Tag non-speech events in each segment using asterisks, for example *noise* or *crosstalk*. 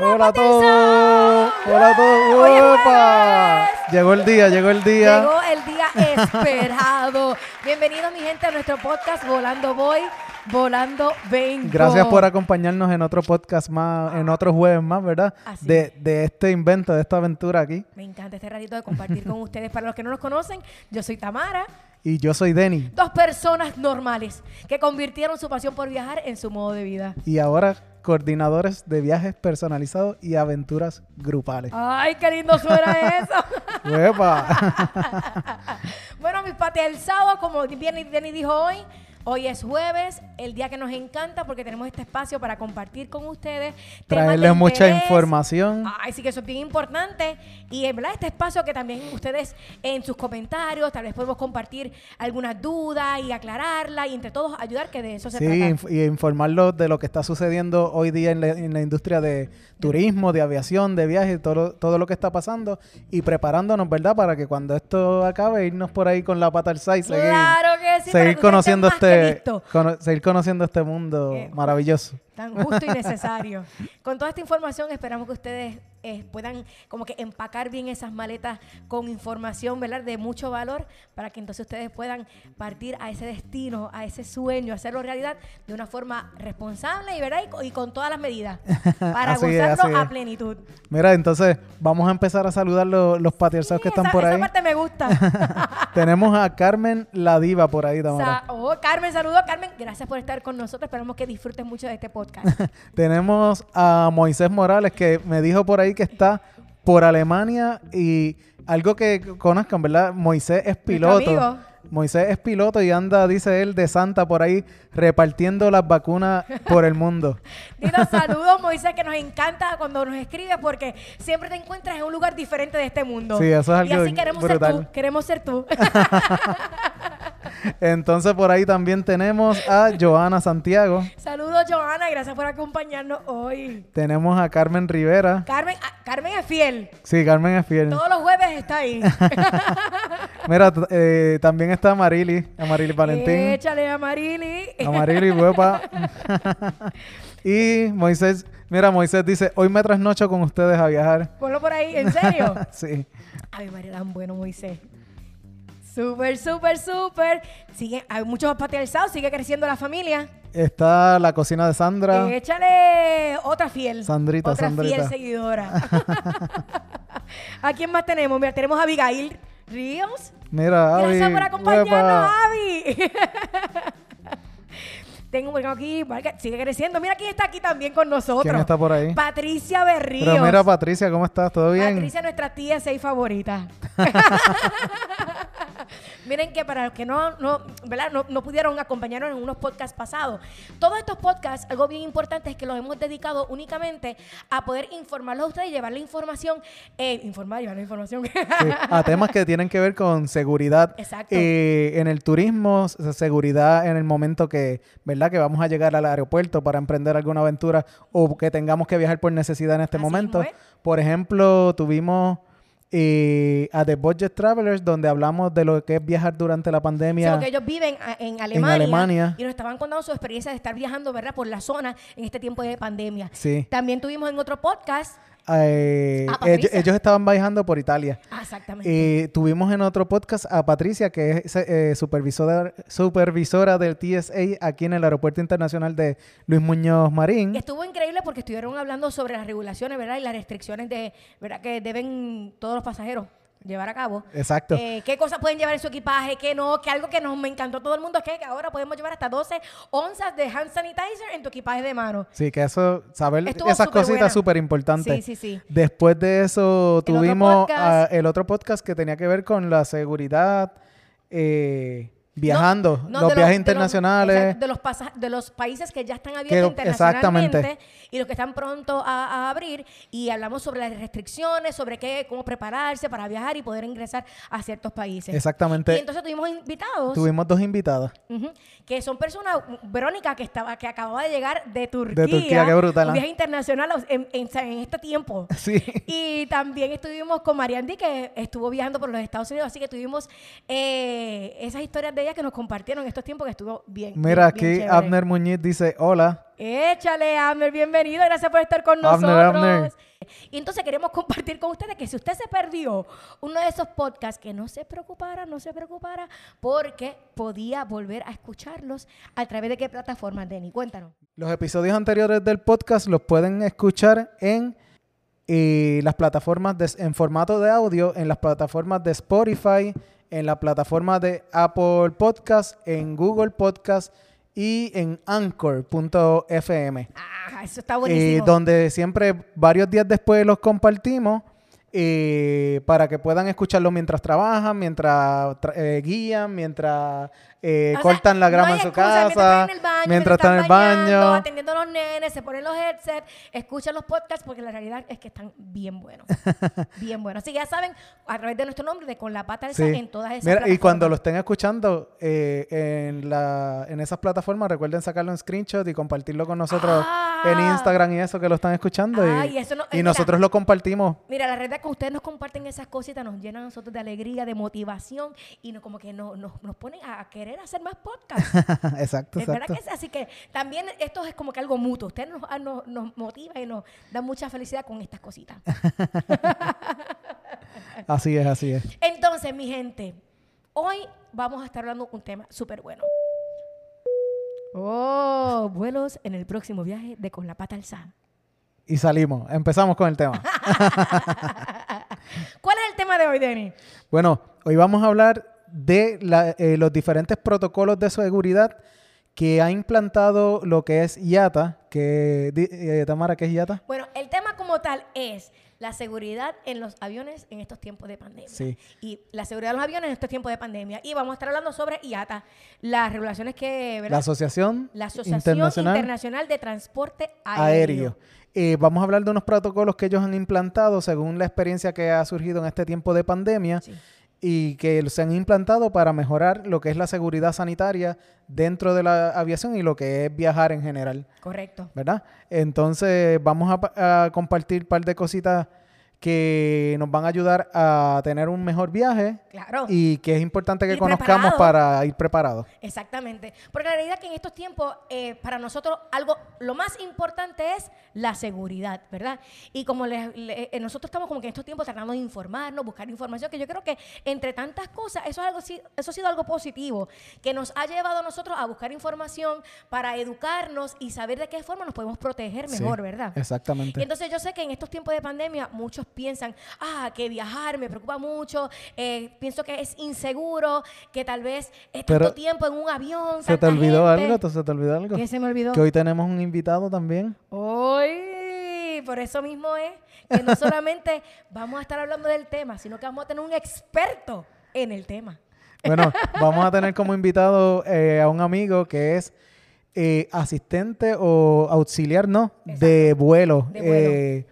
Hola a todos. Hola a todos. Llegó el día, llegó el día. Llegó el día esperado. Bienvenido mi gente a nuestro podcast Volando Voy, Volando Vengo. Gracias por acompañarnos en otro podcast más, en otro jueves más, ¿verdad? Así De, de este invento, de esta aventura aquí. Me encanta este ratito de compartir con ustedes. Para los que no nos conocen, yo soy Tamara. Y yo soy Denny. Dos personas normales que convirtieron su pasión por viajar en su modo de vida. Y ahora coordinadores de viajes personalizados y aventuras grupales. Ay, qué lindo suena eso. *laughs* ¡Uepa! *laughs* bueno, mis patealzados, como bien Denny dijo hoy, hoy es jueves, el día que nos encanta porque tenemos este espacio para compartir con ustedes. Traerles mucha información. Ay, sí que eso es bien importante. Y en verdad, este espacio que también ustedes en sus comentarios, tal vez podemos compartir algunas dudas y aclararlas y entre todos ayudar que de eso se Sí, trata. inf- y informarlos de lo que está sucediendo hoy día en la, en la industria de turismo, de aviación, de viajes, todo, todo lo que está pasando y preparándonos, ¿verdad? Para que cuando esto acabe, irnos por ahí con la pata al side, seguir, Claro que sí, seguir conociendo estén cono- seguir conociendo este mundo maravilloso. Tan justo y necesario. Con toda esta información esperamos que ustedes eh, puedan como que empacar bien esas maletas con información, ¿verdad? De mucho valor para que entonces ustedes puedan partir a ese destino, a ese sueño, hacerlo realidad de una forma responsable y, ¿verdad? y, y con todas las medidas *laughs* para es, gozarlo a plenitud. Mira, entonces vamos a empezar a saludar los, los patriarcados que están esa, por esa ahí. parte me gusta. *laughs* Tenemos a Carmen la Diva por ahí, Tamara. Sa- oh, Carmen, saludos, Carmen. Gracias por estar con nosotros. Esperamos que disfruten mucho de este podcast. *laughs* Tenemos a Moisés Morales que me dijo por ahí que está por Alemania y algo que conozcan, ¿verdad? Moisés es piloto. Moisés es piloto y anda, dice él, de Santa por ahí repartiendo las vacunas por el mundo. *laughs* Dinos saludos, Moisés, que nos encanta cuando nos escribes porque siempre te encuentras en un lugar diferente de este mundo. Sí, eso es Y algo así queremos ser brutal. tú, queremos ser tú. *laughs* Entonces por ahí también tenemos a Joana Santiago, saludos, Joana, gracias por acompañarnos hoy. tenemos a Carmen Rivera. Carmen, ah, Carmen es fiel. Sí, Carmen es fiel. Todos los jueves está ahí. *laughs* Mira, eh, también está Marili, Amarili *laughs* Valentín. Échale a Marili. Amarili, *laughs* huepa. y Moisés, mira, Moisés dice, hoy me trasnocho con ustedes a viajar. Ponlo por ahí, ¿en serio? sí. Ay, María, tan bueno, Moisés. Súper, súper, súper. Sigue, hay muchos patriarcados, sigue creciendo la familia. Está la cocina de Sandra. Échale otra fiel. Sandrita, otra Sandrita. fiel seguidora. *laughs* *laughs* ¿A quién más tenemos? Mira, tenemos a Abigail Ríos. Mira. Gracias por acompañarnos. Avi. *laughs* Tengo bueno, aquí, sigue creciendo. Mira quién está aquí también con nosotros. ¿Quién está por ahí? Patricia Berríos. Pero mira, Patricia, ¿cómo estás? ¿Todo bien? Patricia, nuestra tía 6 favorita. *laughs* Miren que para los que no, no, ¿verdad? no, no pudieron acompañarnos en unos podcasts pasados, todos estos podcasts, algo bien importante es que los hemos dedicado únicamente a poder informarlos a ustedes y llevarle información, eh, informar, llevarle información. Sí, a temas que tienen que ver con seguridad Exacto. eh, en el turismo, seguridad en el momento que, ¿verdad? Que vamos a llegar al aeropuerto para emprender alguna aventura o que tengamos que viajar por necesidad en este Así momento. es. Por ejemplo, tuvimos eh, a The Budget Travelers donde hablamos de lo que es viajar durante la Sí, pandemia. porque ellos viven en Alemania, Alemania. y nos estaban contando su experiencia de estar viajando, ¿verdad? Por la zona en este tiempo de pandemia. Sí. También tuvimos en otro podcast. Eh, Ah, ellos, estaban viajando por Italia. Ah, exactamente. Eh, tuvimos en otro podcast a Patricia, que es eh, supervisora, supervisora del TSA aquí en el Aeropuerto Internacional de Luis Muñoz Marín. Estuvo increíble porque estuvieron hablando sobre las regulaciones, ¿verdad? Y las restricciones de, ¿verdad? Que deben todos los pasajeros llevar a cabo. Exacto. Eh, qué cosas pueden llevar en su equipaje, qué no, que algo que nos me encantó a todo el mundo es que ahora podemos llevar hasta 12 onzas de hand sanitizer en tu equipaje de mano. Sí, que eso, saber Estuvo esas cositas súper importantes. Sí, sí, sí. Después de eso tuvimos podcast. ah, el otro podcast que tenía que ver con la seguridad eh, viajando, No, no, los de viajes de internacionales. De los, pasa- de los países que ya están abiertos Que- internacionalmente exactamente. y los que están pronto a, a abrir. Y hablamos sobre las restricciones, sobre qué, cómo prepararse para viajar y poder ingresar a ciertos países. Exactamente. Y entonces tuvimos invitados. Tuvimos dos invitadas. Que son personas, Verónica, que estaba, que acababa de llegar de Turquía. Turquía, qué brutal, Un ¿ah? viaje internacional en, en- en este tiempo. *laughs* Sí. Y también estuvimos con Mariandy, que estuvo viajando por los Estados Unidos, así que tuvimos eh, esas historias de que nos compartieron estos tiempos que estuvo bien. Mira, bien- bien aquí chévere. Abner Muñiz dice, hola. Échale, Abner, bienvenido. Gracias por estar con Abner, nosotros. Abner. Y entonces queremos compartir con ustedes que si usted se perdió uno de esos podcasts, que no se preocupara, no se preocupara, porque podía volver a escucharlos a través de qué plataforma, Denny. Cuéntanos. Los episodios anteriores del podcast los pueden escuchar en eh, las plataformas de- en formato de audio, en las plataformas de Spotify, en la plataforma de Apple Podcast, en Google Podcast y en Anchor.fm. Ah, eso está eh, buenísimo. donde siempre varios días después los compartimos eh, para que puedan escucharlo mientras trabajan, mientras tra- eh, guían, mientras eh, sea, cortan la no grama en su excusa, casa, Mientras están en el baño, están en bañando, atendiendo a los nenes, se ponen los headsets, escuchan los podcasts, porque la realidad es que están bien buenos. *laughs* bien buenos. Así que ya saben, a través de nuestro nombre, de Con la Pata Alza, Sí. en todas esas Mira, y plataformas. cuando lo estén escuchando eh, en, la, en esas plataformas, recuerden sacarlo en screenshot y compartirlo con nosotros en Ah. Instagram y eso que lo están escuchando. Ay, y eso no- y mira. nosotros lo compartimos. Mira, la verdad es que ustedes nos comparten esas cositas, nos llenan a nosotros de alegría, de motivación y nos, como que nos, nos ponen a querer hacer más podcasts. *laughs* exacto, Es verdad exacto. que sí, así que también esto es como que algo mutuo. Ustedes nos, ah, nos, nos motiva y nos da mucha felicidad con estas cositas. *laughs* Así es, así es. Entonces, mi gente, hoy vamos a estar hablando de un tema súper bueno. Oh, vuelos en el próximo viaje de Con la Pata Alzada. Y salimos. Empezamos con el tema. *laughs* ¿Cuál es el tema de hoy, Denny? Bueno, hoy vamos a hablar de la- eh, los diferentes protocolos de seguridad que ha implantado lo que es IATA, que eh, Tamara, ¿qué es IATA? Bueno, el tema como tal es la seguridad en los aviones en estos tiempos de pandemia. Sí. Y la seguridad en los aviones en estos tiempos de pandemia. Y vamos a estar hablando sobre IATA, las regulaciones que... ¿verdad? La Asociación, La Asociación Internacional, Internacional, de Transporte Aéreo. Aéreo. Eh, vamos a hablar de unos protocolos que ellos han implantado según la experiencia que ha surgido en este tiempo de pandemia Sí. Y que se han implantado para mejorar lo que es la seguridad sanitaria dentro de la aviación y lo que es viajar en general. Correcto. ¿verdad? Entonces vamos a, a compartir un par de cositas que nos van a ayudar a tener un mejor viaje Claro. y que es importante que Ir conozcamos preparado. para ir preparados. Exactamente. Porque la realidad es que en estos tiempos, eh, para nosotros, algo, lo más importante es la seguridad, ¿verdad? Y como le- eh, nosotros estamos como que en estos tiempos tratando de informarnos, buscar información, que yo creo que entre tantas cosas, eso, es algo, eso ha sido algo positivo, que nos ha llevado a nosotros a buscar información para educarnos y saber de qué forma nos podemos proteger mejor, Sí, ¿verdad? Exactamente. Y entonces yo sé que en estos tiempos de pandemia muchos piensan, ah, que viajar me preocupa mucho, eh, pienso que es inseguro, que tal vez es tanto Pero, tiempo en un avión. ¿Se te olvidó gente. algo? ¿Te- ¿Se te olvidó algo? ¿Qué se me olvidó? Que hoy tenemos un invitado también. Hoy, por eso mismo es que no solamente *laughs* vamos a estar hablando del tema, sino que vamos a tener un experto en el tema. Bueno, *laughs* vamos a tener como invitado eh, a un amigo que es eh, asistente o auxiliar, ¿no? De vuelo. De vuelo. Eh,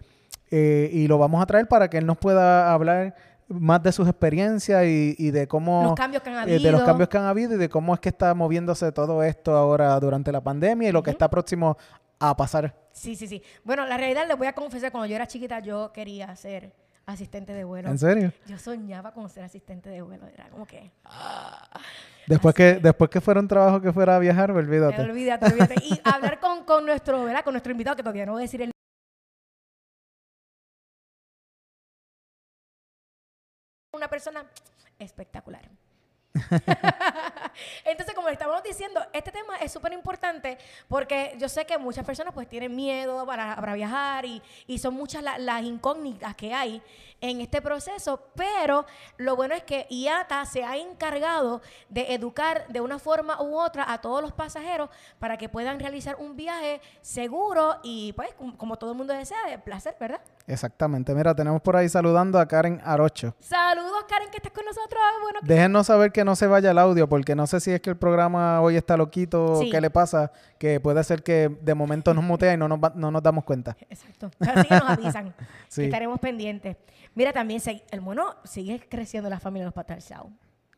eh, y lo vamos a traer para que él nos pueda hablar más de sus experiencias y, y de cómo... Los cambios que han eh, de los cambios que han habido y de cómo es que está moviéndose todo esto ahora durante la pandemia y lo que está próximo a pasar. Sí, sí, sí. Bueno, la realidad les voy a confesar, cuando yo era chiquita yo quería ser asistente de vuelo. ¿En serio? Yo soñaba con ser asistente de vuelo, era como que... Después que, después que fuera un trabajo que fuera a viajar, olvídate. Olvídate, olvídate. Y hablar con, con nuestro, ¿verdad? Con nuestro invitado, que todavía no voy a decir el una persona espectacular. *laughs* Entonces, como le estábamos diciendo, este tema es súper importante porque yo sé que muchas personas pues tienen miedo para, para viajar y, y son muchas la- las incógnitas que hay en este proceso, pero lo bueno es que IATA se ha encargado de educar de una forma u otra a todos los pasajeros para que puedan realizar un viaje seguro y pues como, todo el mundo desea, de placer, ¿verdad? Exactamente. Mira, tenemos por ahí saludando a Karen Arocho. Saludos Karen que estás con nosotros. Bueno, Déjennos saber que no se vaya el audio, porque no sé si es que el programa hoy está loquito Sí. o qué le pasa, que puede ser que de momento nos mutea y no nos, va- no nos damos cuenta. Exacto. Así que nos avisan. *laughs* Sí. que estaremos pendientes. Mira, también el mono sigue creciendo la familia de los Patalzao.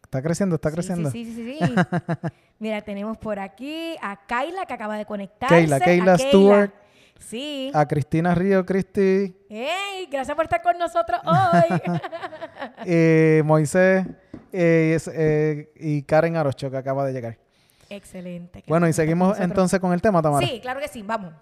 Está creciendo, está Sí, creciendo. Sí, sí, sí, sí. *laughs* Mira, tenemos por aquí a Kaila que acaba de conectarse. Keila, a Keila Stewart. Sí. A Cristina Río, Cristi, ¡Ey! Gracias por estar con nosotros hoy. *laughs* eh, Moisés, eh, eh, y Karen Arocho, que acaba de llegar. Excelente. Bueno, y seguimos entonces con el tema, Tamara. Sí, claro que sí, vamos.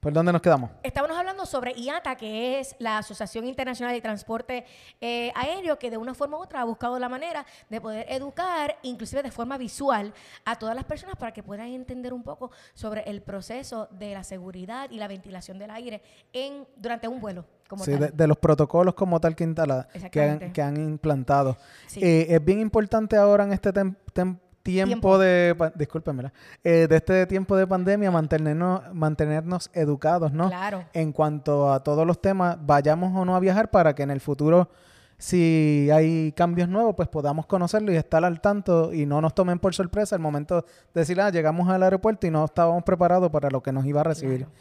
¿Por dónde nos quedamos? Estábamos hablando sobre IATA, que es la Asociación Internacional de Transporte eh, Aéreo, que de una forma u otra ha buscado la manera de poder educar, inclusive de forma visual, a todas las personas para que puedan entender un poco sobre el proceso de la seguridad y la ventilación del aire en, durante un vuelo. Como Sí, tal. de, de los protocolos como tal que, instala- que, han, Exactamente. que han implantado. Sí. Eh, es bien importante ahora en este tem- tem- tiempo, Tiempo. de... Discúlpenmela. eh, de este tiempo de pandemia, mantenernos, mantenernos educados, ¿no? Claro. En cuanto a todos los temas, vayamos o no a viajar para que en el futuro, si hay cambios nuevos, pues podamos conocerlo y estar al tanto y no nos tomen por sorpresa el momento de decir, ah, llegamos al aeropuerto y no estábamos preparados para lo que nos iba a recibir. Claro.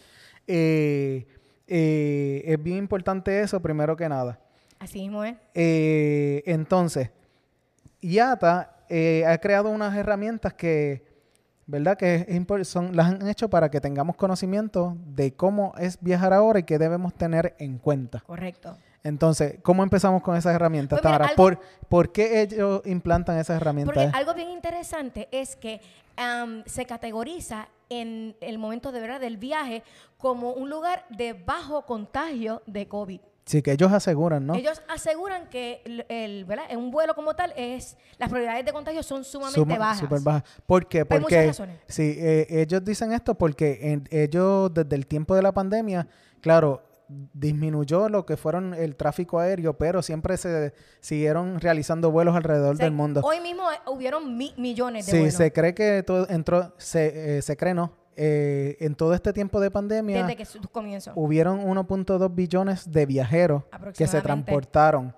Eh, eh, es bien importante eso, primero que nada. Así mismo es. Eh, entonces, IATA eh, ha creado unas herramientas que, ¿verdad? Que es son, las han hecho para que tengamos conocimiento de cómo es viajar ahora y qué debemos tener en cuenta. Correcto. Entonces, ¿cómo empezamos con esas herramientas, Pues mira, Tamara? algo- ¿Por, por qué ellos implantan esas herramientas? Porque algo bien interesante es que am, se categoriza en el momento de verdad del viaje como un lugar de bajo contagio de COVID. Sí, que ellos aseguran, ¿no? Ellos aseguran que el, el- ¿verdad? en un vuelo como tal es las probabilidades de contagio son sumamente Suma- bajas. Súper baja. ¿Por qué? muchas Porque razones. sí, eh, ellos dicen esto porque en- ellos desde el tiempo de la pandemia, claro, disminuyó lo que fueron el tráfico aéreo, pero siempre se siguieron realizando vuelos alrededor O sea, del mundo. Hoy mismo eh, hubieron mi- millones de Sí, vuelos se cree que todo entró, se, eh, se cree, ¿no? Eh, en todo este tiempo de pandemia desde que su comienzo. hubieron 1.2 billones de viajeros que se transportaron.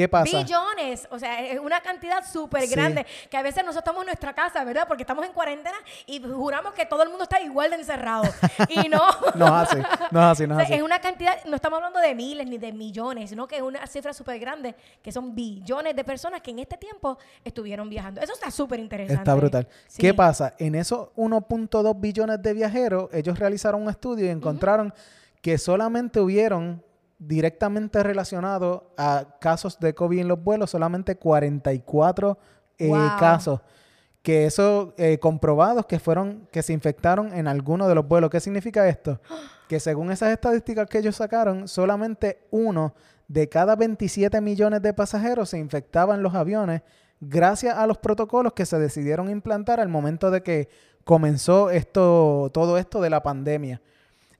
¿Qué pasa? Billones, o sea, es una cantidad súper Sí. grande que a veces nosotros estamos en nuestra casa, ¿verdad? Porque estamos en cuarentena y juramos que todo el mundo está igual de encerrado. *laughs* y no. No es así, no es así, no O es sea, así. es una cantidad, no estamos hablando de miles ni de millones, sino que es una cifra súper grande, que son billones de personas que en este tiempo estuvieron viajando. Eso está súper interesante. Está brutal. Sí. ¿Qué pasa? En esos 1.2 billones de viajeros, ellos realizaron un estudio y encontraron que solamente hubieron directamente relacionados a casos de COVID en los vuelos, solamente 44 eh, Wow. casos. Que eso, eh, comprobados que fueron, que se infectaron en alguno de los vuelos. ¿Qué significa esto? *gasps* Que según esas estadísticas que ellos sacaron, solamente uno de cada 27 millones de pasajeros se infectaba en los aviones gracias a los protocolos que se decidieron implantar al momento de que comenzó esto, todo esto de la pandemia.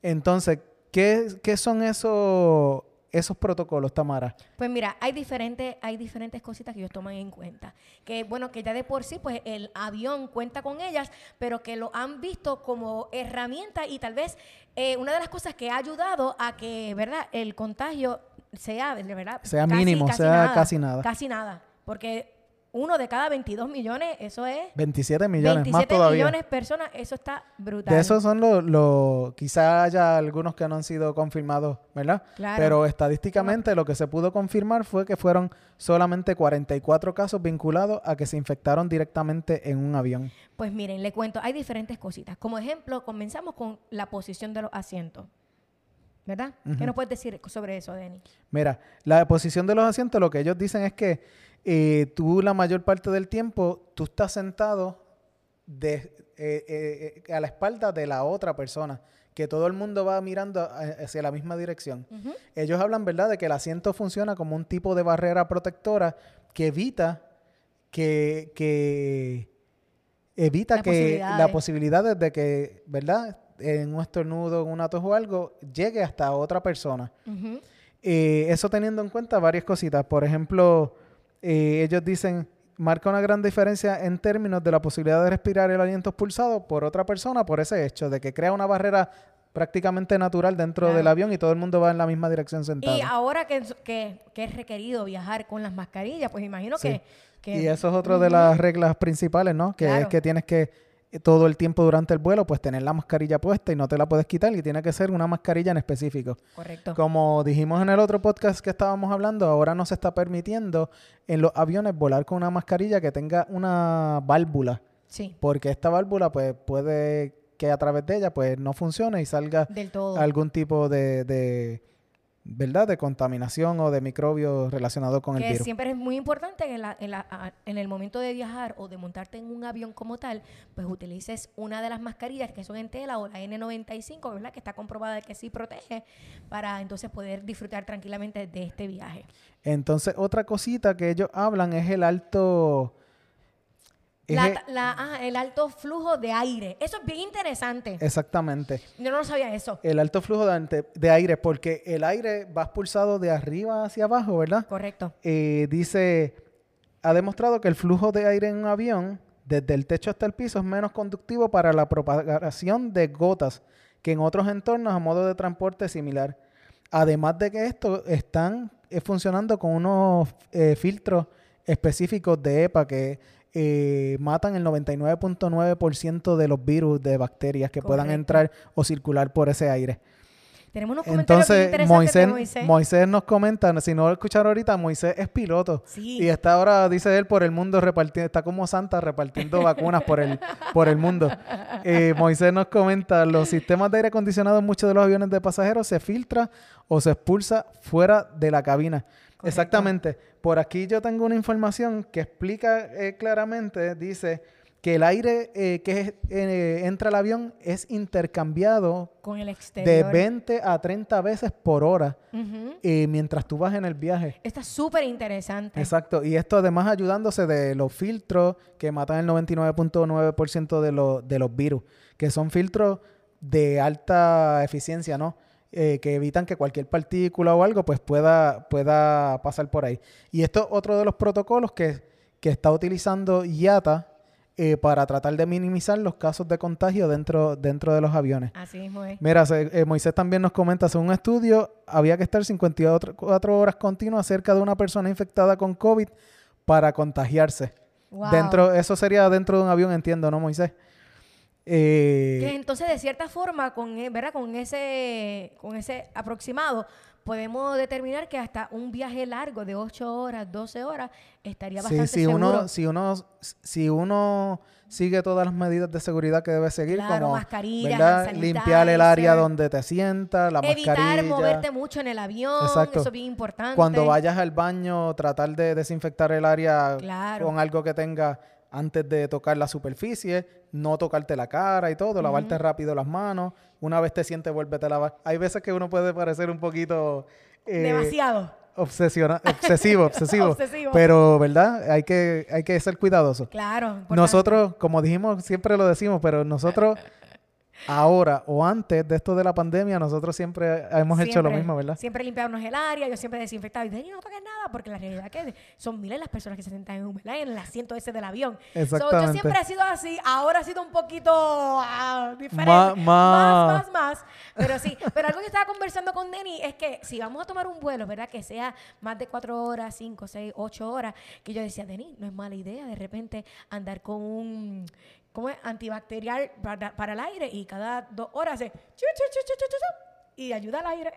Entonces, ¿qué, qué son esos, esos protocolos, Tamara? Pues mira, hay diferentes, hay diferentes cositas que ellos toman en cuenta. Que bueno, que ya de por sí, pues el avión cuenta con ellas, pero que lo han visto como herramienta y tal vez eh, una de las cosas que ha ayudado a que, ¿verdad?, el contagio sea, de verdad, Sea mínimo, sea casi nada. Casi nada. Porque uno de cada 22 millones, eso es 27 millones, 27 más todavía. millones de personas, eso está brutal. De esos son los, los quizá haya algunos que no han sido confirmados, ¿verdad? Claro. Pero estadísticamente lo que se pudo confirmar fue que fueron solamente 44 casos vinculados a que se infectaron directamente en un avión. Pues miren, le cuento, hay diferentes cositas. Como ejemplo, comenzamos con la posición de los asientos. ¿Verdad? ¿Qué nos puedes decir sobre eso, Denny? Mira, la posición de los asientos, lo que ellos dicen es que eh, tú la mayor parte del tiempo, tú estás sentado de, eh, eh, a la espalda de la otra persona, que todo el mundo va mirando hacia la misma dirección. Ujú. Ellos hablan, ¿verdad?, de que el asiento funciona como un tipo de barrera protectora que evita que, que evita Las que posibilidades. la posibilidad de que, ¿verdad?, en un estornudo, en un atos o algo, llegue hasta otra persona. Ujú. Eh, eso teniendo en cuenta varias cositas. Por ejemplo, eh, ellos dicen, marca una gran diferencia en términos de la posibilidad de respirar el aliento expulsado por otra persona por ese hecho, de que crea una barrera prácticamente natural dentro Claro. del avión y todo el mundo va en la misma dirección sentado. Y ahora que, que, que es requerido viajar con las mascarillas, pues imagino Sí. que, que- Y eso es otra de las reglas principales, ¿no? Que es que tienes que todo el tiempo durante el vuelo, pues tener la mascarilla puesta y no te la puedes quitar y tiene que ser una mascarilla en específico. Correcto. Como dijimos en el otro podcast que estábamos hablando, ahora no se está permitiendo en los aviones volar con una mascarilla que tenga una válvula, Sí, porque esta válvula pues puede que a través de ella pues no funcione y salga del todo. algún tipo de, de, ¿verdad? De contaminación o de microbios relacionados con el que virus. siempre es muy importante en, la- en la- en el momento de viajar o de montarte en un avión como tal, pues utilices una de las mascarillas que son en tela o la N95, ¿verdad? Que está comprobada de que sí protege para entonces poder disfrutar tranquilamente de este viaje. Entonces, otra cosita que ellos hablan es el alto... La- la- ah, el alto flujo de aire. Eso es bien interesante. exactamente. Yo no sabía eso. El alto flujo de, aire, porque el aire va expulsado de arriba hacia abajo, ¿verdad? Correcto. Eh, dice, ha demostrado que el flujo de aire en un avión, desde el techo hasta el piso, es menos conductivo para la propagación de gotas que en otros entornos a modo de transporte similar. Además de que estos están eh, funcionando con unos eh, filtros específicos de EPA que eh, matan el 99.9% de los virus de bacterias que puedan entrar o circular por ese aire. Tenemos unos comentarios Entonces, interesantes de Moisés, Moisés. Moisés nos comenta, si no lo escucharon ahorita, Moisés es piloto. Sí. Y está ahora, dice él, por el mundo repartiendo, está como Santa repartiendo vacunas por el, *laughs* por el mundo. Eh, Moisés nos comenta, los sistemas de aire acondicionado en muchos de los aviones de pasajeros se filtra o se expulsa fuera de la cabina. Correcto. Exactamente. Por aquí yo tengo una información que explica eh, claramente, dice que el aire eh, que eh, entra al avión es intercambiado con el de exterior. 20 a 30 veces por hora eh, mientras tú vas en el viaje. Está súper interesante. Exacto. Y esto además ayudándose de los filtros que matan el 99.9% de, los de los virus, que son filtros de alta eficiencia, ¿no? Eh, que evitan que cualquier partícula o algo pues pueda, pueda pasar por ahí. Y esto es otro de los protocolos que, que está utilizando IATA eh, para tratar de minimizar los casos de contagio dentro, dentro de los aviones. Así es. Mira, eh, Moisés también nos comenta, según un estudio, había que estar 54 horas continuas cerca de una persona infectada con COVID para contagiarse. Wow. Dentro, eso sería dentro de un avión, entiendo, ¿no, Moisés? Eh, Que entonces, de cierta forma, con, e- ¿verdad? con, ese, con ese aproximado, podemos determinar que hasta un viaje largo de 8 horas, 12 horas, estaría sí, bastante si seguro. uno, si uno, si uno sigue todas las medidas de seguridad que debe seguir, Claro, como mascarillas, limpiar el área donde te sientas, la Evitar mascarilla. moverte mucho en el avión, Exacto. eso es bien importante. Cuando vayas al baño, tratar de desinfectar el área Claro. con algo que tenga antes de tocar la superficie, no tocarte la cara y todo, lavarte rápido las manos. Una vez te sientes, vuélvete a lavar. Hay veces que uno puede parecer un poquito eh, Demasiado. obsesiona- *laughs* obsesivo, obsesivo. Obsesivo. Pero, ¿verdad? Hay que, hay que ser cuidadoso. Claro. Nosotros, como dijimos, siempre lo decimos, pero nosotros ahora o antes de esto de la pandemia, nosotros siempre hemos hecho lo mismo, ¿verdad? Siempre limpiarnos el área, yo siempre desinfectaba y Dani, no toques nada, porque la realidad es que son miles las personas que se sientan en, un- ¿verdad? en el asiento ese del avión. So, yo Exactamente. siempre he sido así, ahora ha sido un poquito ah, diferente. Ma- más, ma- más, más. Pero sí, pero algo que estaba conversando con Denny es que si vamos a tomar un vuelo, ¿verdad? Que sea más de cuatro horas, cinco, seis, ocho horas, que yo decía, Denny, no es mala idea de repente andar con un... ¿Cómo es? Antibacterial para, para el aire y cada dos horas chu, y ayuda al aire.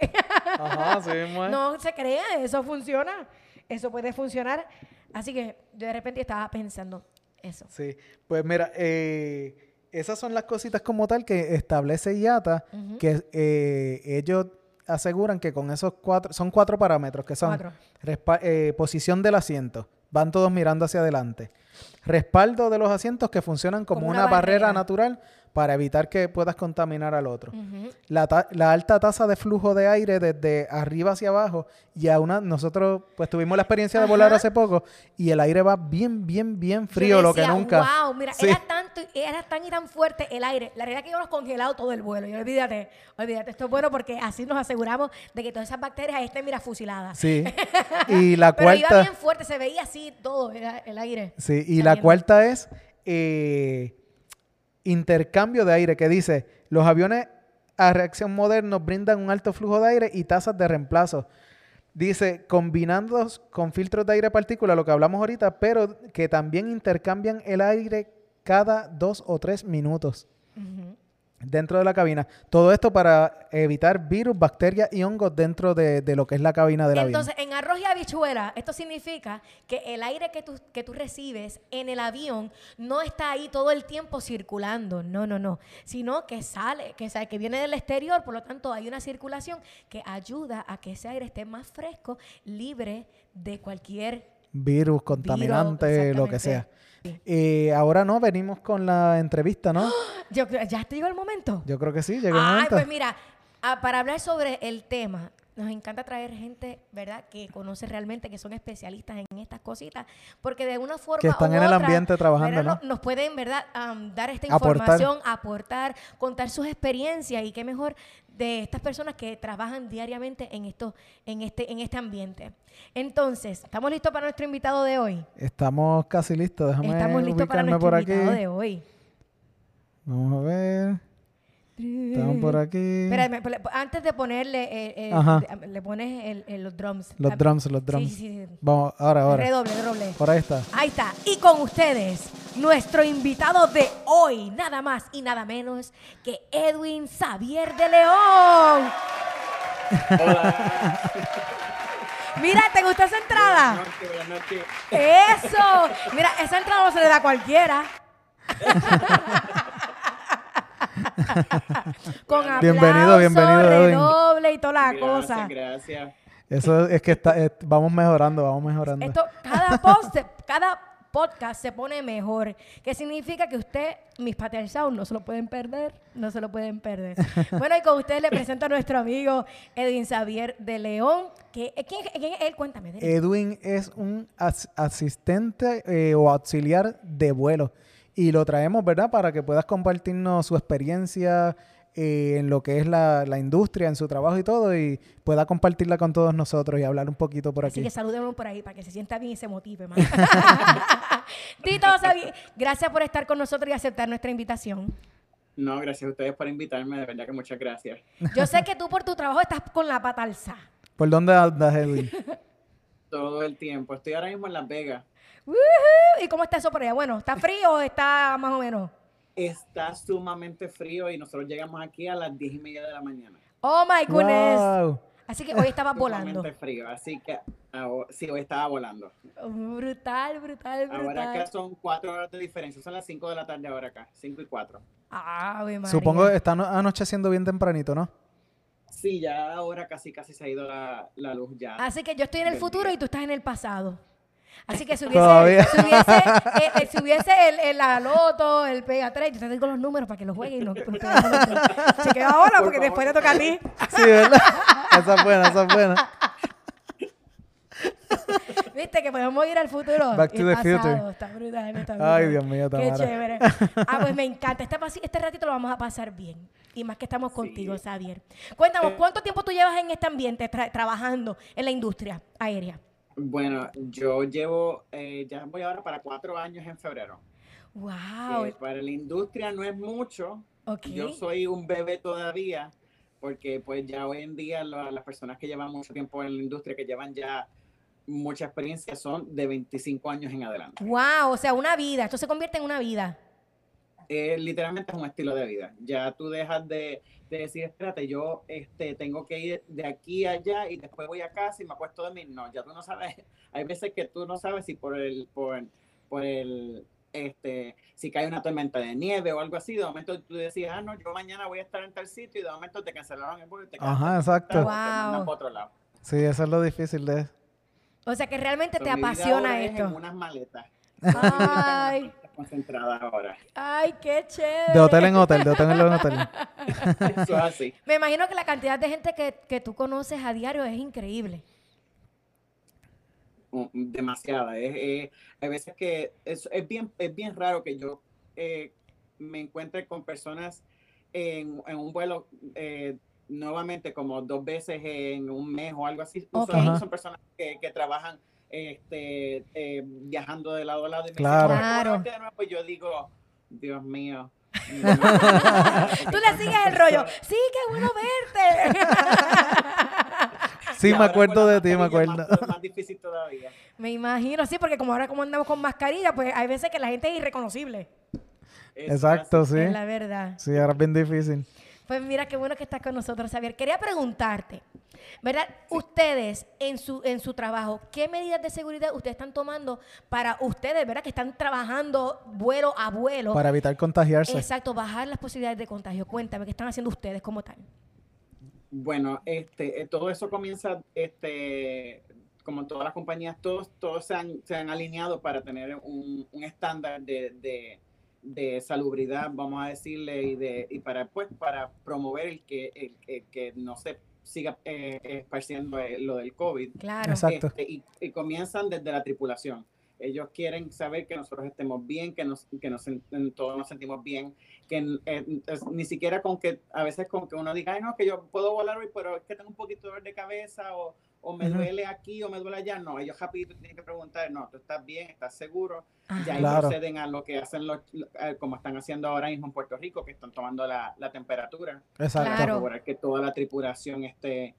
Ajá, sí. *laughs* No se crea, eso funciona. Eso puede funcionar. Así que yo de repente estaba pensando eso. Sí, pues mira, eh, esas son las cositas como tal que establece IATA, que eh, ellos aseguran que con esos cuatro, son cuatro parámetros, que son Cuatro. eh, posición del asiento, van todos mirando hacia adelante, respaldo de los asientos que funcionan como, Como una, una barrera. barrera. natural para evitar que puedas contaminar al otro. La, ta- la alta tasa de flujo de aire desde arriba hacia abajo y a una nosotros pues tuvimos la experiencia de volar hace poco y el aire va bien bien bien Yo frío lo que nunca Wow, mira, Sí. era tanto, era tan y tan fuerte el aire. La realidad es que íbamos congelado todo el vuelo. Y olvídate, olvídate, esto es bueno porque así nos aseguramos de que todas esas bacterias estén, mira, fusiladas. sí *laughs* y la Pero iba cuarta bien fuerte, se veía así todo era el aire. sí y la cuarta es eh, intercambio de aire que dice los aviones a reacción modernos brindan un alto flujo de aire y tasas de reemplazo Dice, combinando con filtros de aire partícula, lo que hablamos ahorita, pero que también intercambian el aire cada dos o tres minutos. Dentro de la cabina. Todo esto para evitar virus, bacterias y hongos dentro de, de lo que es la cabina del avión. Entonces, en arroz y habichuela, esto significa que el aire que tú, que tú recibes en el avión no está ahí todo el tiempo circulando, no, no, no, sino que sale, que, sale, que viene del exterior, por lo tanto hay una circulación que ayuda a que ese aire esté más fresco, libre de cualquier Virus, contaminante, lo que sea. Y ahora no, venimos con la entrevista, ¿no? *gasps* Yo, ¿Ya te llegó el momento? Yo creo que sí, llegó el Ay, momento. pues mira, ah, para hablar sobre el tema, nos encanta traer gente, ¿verdad?, que conoce realmente, que son especialistas en estas cositas, porque de una forma Que están u en el otra, ambiente trabajando, ¿verdad? ¿no? Nos, pueden, ¿verdad?, dar esta Aportar. información, aportar, contar sus experiencias y qué mejor de estas personas que trabajan diariamente en esto, en este, en este ambiente. Entonces, ¿estamos listos para nuestro invitado de hoy? Estamos casi listos. Déjame Estamos listos para nuestro aquí. invitado de hoy. Vamos a ver. Estamos por aquí. Espérame, antes de ponerle, eh, eh, le pones el- el- los drums. Los drums, los Sí, drums. sí, sí. Vamos, ahora, ahora. Redoble, redoble. Por ahí está. Ahí está. Y con ustedes, nuestro invitado de hoy, nada más y nada menos que Edwin Xavier de León. *laughs* Mira, ¿te gustó esa entrada? Buenas noches, buenas noches. Eso. Mira, esa entrada no se le da a cualquiera. *laughs* *laughs* Con aplauso, Bienvenido, bienvenido, redoble y toda la Gracias, cosa. gracias. Eso es que está, eh, vamos mejorando, vamos mejorando. Esto, cada *laughs* post, cada podcast se pone mejor. Que significa que usted, mis Patel Sound, no se lo pueden perder, no se lo pueden perder. Bueno, y con ustedes le presento a nuestro amigo Edwin Xavier de León. Que, ¿quién, quién es él? Cuéntame. de él. Edwin es un as- asistente eh, o auxiliar de vuelo. Y lo traemos, ¿verdad? Para que puedas compartirnos su experiencia eh, en lo que es la, la industria, en su trabajo y todo, y pueda compartirla con todos nosotros y hablar un poquito por Así aquí. que saludemos por ahí para que se sienta bien y se motive más. *laughs* Tito gracias por estar con nosotros y aceptar nuestra invitación. No, gracias a ustedes por invitarme, de verdad que muchas gracias. Yo sé que tú por tu trabajo estás con la pata alzada. ¿Por dónde andas, Edwin? *laughs* Todo el tiempo. Estoy ahora mismo en Las Vegas. ¡Woohoo! ¿Y cómo está eso por allá? Bueno, ¿está frío o está más o menos? Está sumamente frío y nosotros llegamos aquí a las 10 y media de la mañana. Oh my goodness. Wow. Así que hoy estabas *laughs* volando. Sumamente frío, así que ahora- sí, hoy estaba volando. Brutal, brutal, Ahora acá brutal. son 4 horas de diferencia, son las 5 de la tarde ahora acá, 5 y 4. Ave María. Supongo que está ano- anocheciendo bien tempranito, ¿no? Sí, ya ahora casi casi se ha ido la, la luz ya. Así que yo estoy en el futuro y tú estás en el pasado. Así que si hubiese, Todavía. si hubiese, *laughs* eh, eh, si hubiese el, el la loto, el pega 3, yo te digo los números para que los juegues y los tres. *laughs* Chequea ahora Por porque después te toca a ti. Sí, ¿verdad? esa es buena, esa es buena. *laughs* Viste que podemos ir al futuro. Back y to el the future. pasado. Está brutal, está Ay, brutal. Dios mío, Qué Tamara. chévere. Ah, pues me encanta. Este, pasi- este ratito lo vamos a pasar bien. Y más que estamos contigo, Xavier. Cuéntanos, Eh. ¿cuánto tiempo tú llevas en este ambiente tra- trabajando en la industria aérea? Bueno, yo llevo, eh, ya voy ahora para 4 años en febrero. Wow. que para la industria no es mucho. Yo soy un bebé todavía, porque pues ya hoy en día la- las personas que llevan mucho tiempo en la industria, que llevan ya mucha experiencia, son de 25 años en adelante. Wow, o sea, una vida. Esto se convierte en una vida. Eh, literalmente es un estilo de vida. Ya tú dejas de, de decir, espérate, yo este, tengo que ir de aquí a allá y después voy a casa y me acuesto a dormir. No, ya tú no sabes. *laughs* Hay veces que tú no sabes si por el, por, por el, este, si cae una tormenta de nieve o algo así, de momento tú decías, ah, no, yo mañana voy a estar en tal sitio y de momento te cancelaron el vuelo y te Ajá, exacto. o te mandan Wow. para otro lado. Sí, eso es lo difícil de... O sea, que realmente te apasiona esto. En unas maletas. Ay, *laughs* Concentrada ahora. ay, qué chévere. De hotel en hotel, de hotel en hotel. *laughs* Eso es así. Me imagino que la cantidad de gente que, que tú conoces a diario es increíble. Mm, demasiada. Es, eh, hay veces que es, es bien, es bien raro que yo eh, me encuentre con personas en, en un vuelo eh, nuevamente como dos veces en un mes o algo así. Son personas que, que trabajan este, eh, viajando de lado a lado. Y me Claro. dicen, "Oye, ¿cómo Claro. verte de nuevo?" Pues yo digo, Dios mío. *laughs* Tú le *laughs* sigues el rollo. Sí, qué bueno verte. *laughs* Sí, me acuerdo de ti, me acuerdo. Más, más difícil todavía. Me imagino, sí, porque como ahora como andamos con mascarilla, pues hay veces que la gente es irreconocible. Exacto, sí. Es la verdad. Sí, ahora es bien difícil. Pues mira qué bueno que estás con nosotros, Xavier. Quería preguntarte, ¿verdad? Ustedes en su en su trabajo, ¿qué medidas de seguridad ustedes están tomando para ustedes, ¿verdad? Que están trabajando vuelo a vuelo. Para evitar contagiarse. Exacto, bajar las posibilidades de contagio. Cuéntame, ¿qué están haciendo ustedes como tal? Bueno, este, eh, todo eso comienza, este, como todas las compañías, todos, todos se han, se han alineado para tener un, un estándar de, de, de salubridad, vamos a decirle, y de y para pues para promover el que el, el que no se siga eh, esparciendo eh, lo del COVID. Claro. Exacto. Este, y, y comienzan desde la tripulación. Ellos quieren saber que nosotros estemos bien, que, nos, que nos, todos nos sentimos bien, que eh, es- ni siquiera con que, a veces con que uno diga, ay, no, que yo puedo volar hoy, pero es que tengo un poquito de dolor de cabeza o, o me duele aquí o me duele allá. No, ellos rapidito tienen que preguntar, no, tú estás bien, estás seguro. Ajá. Ya ahí Claro. proceden a lo que hacen los, como están haciendo ahora mismo en Puerto Rico, que están tomando la, la temperatura Exacto. Claro. corroborar que toda la tripulación esté,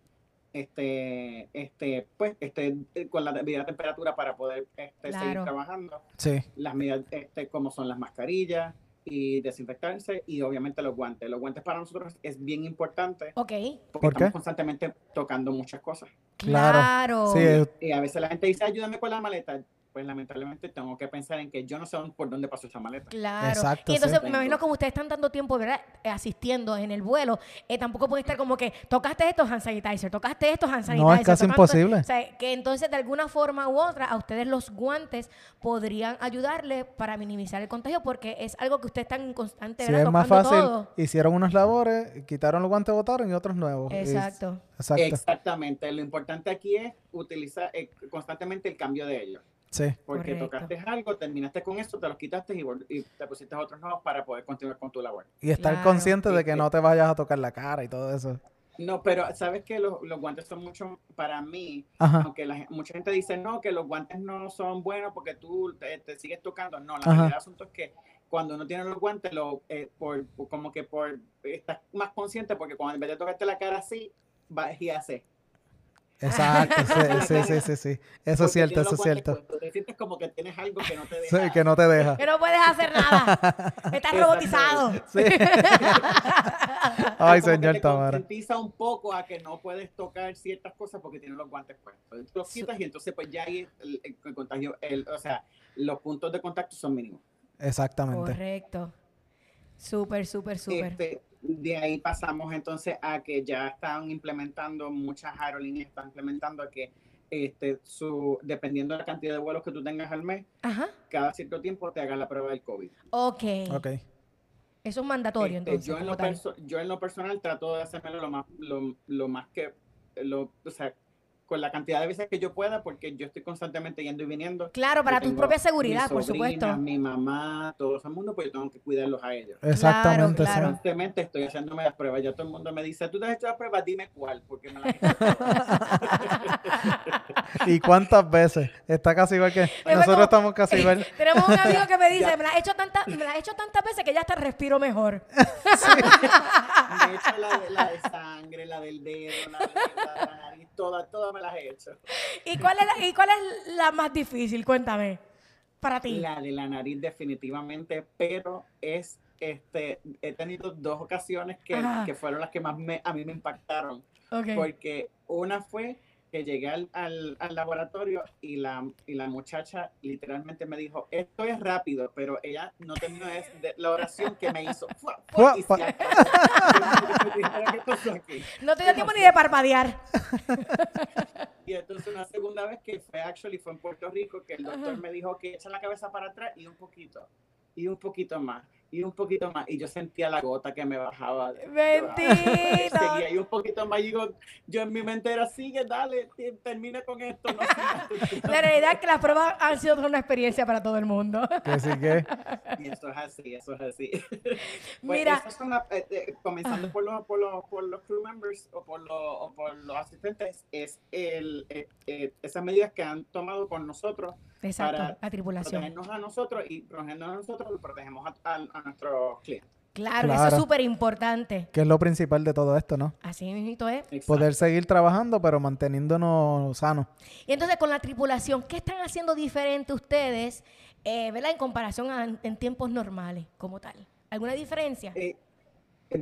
esté, esté, pues, esté eh, con la debida temperatura para poder este, seguir trabajando. Sí. Las medidas, este, como son las mascarillas y desinfectarse y obviamente los guantes. Los guantes para nosotros es bien importante Ok. porque ¿Por qué? estamos constantemente tocando muchas cosas. Claro. Claro. Sí, es- Y a veces la gente dice, ayúdame con la maleta. Pues lamentablemente tengo que pensar en que yo no sé por dónde pasó esa maleta. Claro. Exacto, y entonces sí. me imagino como ustedes están dando tiempo, ¿verdad? Eh, Asistiendo en el vuelo, eh, tampoco puede estar como que tocaste esto hand sanitizer, tocaste esto hand sanitizer. No, es casi tocaste- imposible. O sea, que entonces de alguna forma u otra a ustedes los guantes podrían ayudarle para minimizar el contagio porque es algo que ustedes están en constante, Si ¿verdad? es más fácil, todo. hicieron unos labores, quitaron los guantes, botaron y otros nuevos. Y- Exacto. exacto. Exactamente. Lo importante aquí es utilizar eh, constantemente el cambio de ellos. Sí. Porque Correcto. tocaste algo, terminaste con eso, te los quitaste y, te pusiste otros nuevos para poder continuar con tu labor. Y estar Claro. consciente de que no te vayas a tocar la cara y todo eso. No, pero sabes que los, los guantes son mucho, para mí, Ajá. aunque la, mucha gente dice, no, que los guantes no son buenos porque tú te, te sigues tocando. No, la realidad del asunto es que cuando uno tiene los guantes, lo, eh, por, por- como que por, estás más consciente porque cuando en vez de tocarte la cara así, vas y haces. Exacto. sí, *laughs* sí, sí, sí, sí. Eso es cierto, eso es cierto. Te sientes como que tienes algo que no te Sí, deja. que no te deja. Que no puedes hacer nada. Estás robotizado. *laughs* Sí. Ay, señor te Tamara. concientiza un poco a que no puedes tocar ciertas cosas porque tienes los guantes puestos. Tú los quitas y entonces pues ya ahí el, el- el contagio, el- o sea, los puntos de contacto son mínimos. Exactamente. Correcto. Súper, súper, súper. De ahí pasamos entonces a que ya están implementando, muchas aerolíneas están implementando que este, su, dependiendo de la cantidad de vuelos que tú tengas al mes, Ajá. cada cierto tiempo te hagan la prueba del COVID. Ok. Ok. Eso es mandatorio, Este, entonces. yo, en lo yo en lo personal trato de hacérmelo lo más, lo, lo más que, lo, o sea, con la cantidad de veces que yo pueda, porque yo estoy constantemente yendo y viniendo. Claro, para tu propia seguridad, por supuesto. Mi mamá, todo ese mundo, pues yo tengo que cuidarlos a ellos. Exactamente. sí. claro. Constantemente estoy haciéndome las pruebas. Ya todo el mundo me dice, ¿tú te has hecho las pruebas? Dime cuál, porque me las he hecho todas". ¿Y cuántas veces? Está casi igual que. como- Nosotros estamos casi igual. *laughs* Tenemos un amigo que me dice, *laughs* me la he hecho tantas, me la he hecho tantas veces que ya hasta respiro mejor. *laughs* Me he hecho la de, la de sangre, la del dedo, la de la, de la nariz, todas, todas me las he hecho. ¿Y cuál es la, y cuál es la más difícil? Cuéntame. Para ti. La de la nariz definitivamente, pero es, este, he tenido dos ocasiones que, que fueron las que más me, a mí me impactaron, porque una fue que llegué al, al, al laboratorio y la, y la muchacha literalmente me dijo, esto es rápido, pero ella no terminó de, de la oración que me hizo. ¡Fua, fua! y. *laughs* No te dio tiempo ni de parpadear. Y entonces una segunda vez que fue actually fue en Puerto Rico que el doctor Ajá. me dijo que echa la cabeza para atrás y un poquito y un poquito más y un poquito más y yo sentía la gota que me bajaba. de- Bendito. *laughs* Seguía y un poquito más y digo, yo en mi mente era sigue, dale, termina con esto. No sigas". *laughs* La realidad es que las pruebas han sido una experiencia para todo el mundo. Que sí que. *laughs* y eso es así, eso es así. Pues Mira, esas son las- eh, eh, comenzando por los, por, los, por los crew members o por los, o por los asistentes, es el, eh, eh, esas medidas que han tomado con nosotros exacto, para la tripulación. protegernos a nosotros y protegiéndonos a nosotros, protegemos a, a- a nuestros clientes. Claro, eso es súper importante. Que es lo principal de todo esto, ¿no? Así mismo es. Exacto. Poder seguir trabajando, pero manteniéndonos sanos. Y entonces con la tripulación, ¿qué están haciendo diferente ustedes eh, ¿verdad? En comparación a en tiempos normales, como tal. ¿Alguna diferencia? Eh,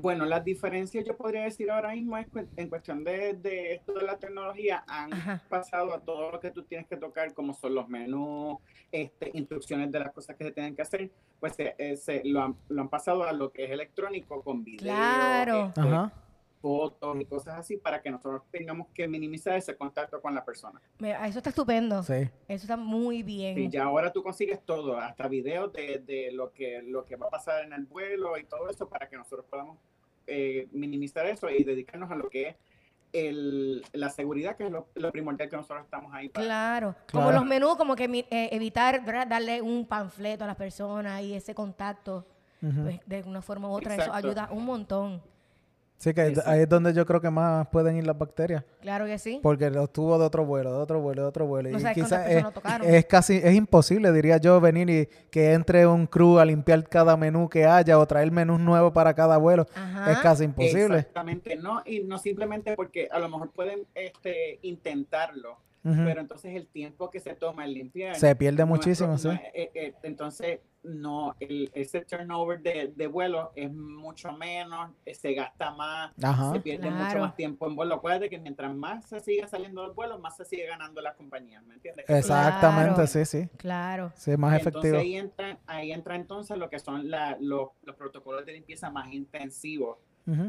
bueno, las diferencias yo podría decir ahora mismo es en cuestión de, de esto de la tecnología, han Ajá. pasado a todo lo que tú tienes que tocar, como son los menús, este, instrucciones de las cosas que se tienen que hacer, pues se, eh, se- lo, han, lo han pasado a lo que es electrónico, con video, Claro. este, Ajá. Fotos y cosas así, para que nosotros tengamos que minimizar ese contacto con la persona. Eso está estupendo. Sí. Eso está muy bien. Y ya ahora tú consigues todo, hasta videos de, de lo, que, lo que va a pasar en el vuelo y todo eso para que nosotros podamos eh, minimizar eso y dedicarnos a lo que es el, la seguridad, que es lo, lo primordial que nosotros estamos ahí para. Claro. Como Claro. los menús, como que mi- eh, evitar ¿verdad? darle un panfleto a las personas y ese contacto, pues, de una forma u otra, eso ayuda un montón. Sí, que ahí- es donde yo creo que más pueden ir las bacterias. Claro que sí. Porque los tuvo de otro vuelo, de otro vuelo, de otro vuelo. No y quizás personas es, lo tocaron. es casi, es imposible, diría yo, venir y que entre un crew a limpiar cada menú que haya o traer menús nuevos para cada vuelo. Ajá. Es casi imposible. Exactamente, no, y no simplemente porque a lo mejor pueden este, intentarlo, pero entonces el tiempo que se toma en limpiar. Se pierde muchísimo, no sí. eh, eh, entonces, no, el, ese turnover de, de vuelo es mucho menos, eh, se gasta más, Ajá. se pierde Claro. mucho más tiempo en vuelo. Acuérdate que mientras más se siga saliendo del vuelo, más se sigue ganando la compañía, ¿me entiendes? Exactamente, Claro. sí, sí. Claro. Sí, más Entonces efectivo. ahí entra, ahí entra entonces lo que son la- los, los protocolos de limpieza más intensivos,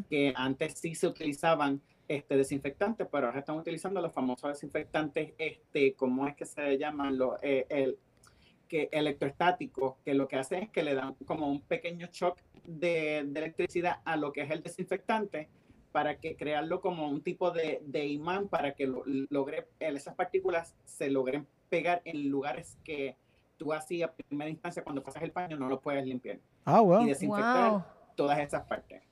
que antes sí se utilizaban este, desinfectantes, pero ahora están utilizando los famosos desinfectantes, este, ¿cómo es que se llaman? Los, eh, el, que que lo que hacen es que le dan como un pequeño shock de, de electricidad a lo que es el desinfectante para que crearlo como un tipo de, de imán para que lo- logre, esas partículas se logren pegar en lugares que tú así a primera instancia cuando pasas el paño no lo puedes limpiar Ah, y wow. desinfectar Wow. todas esas partes.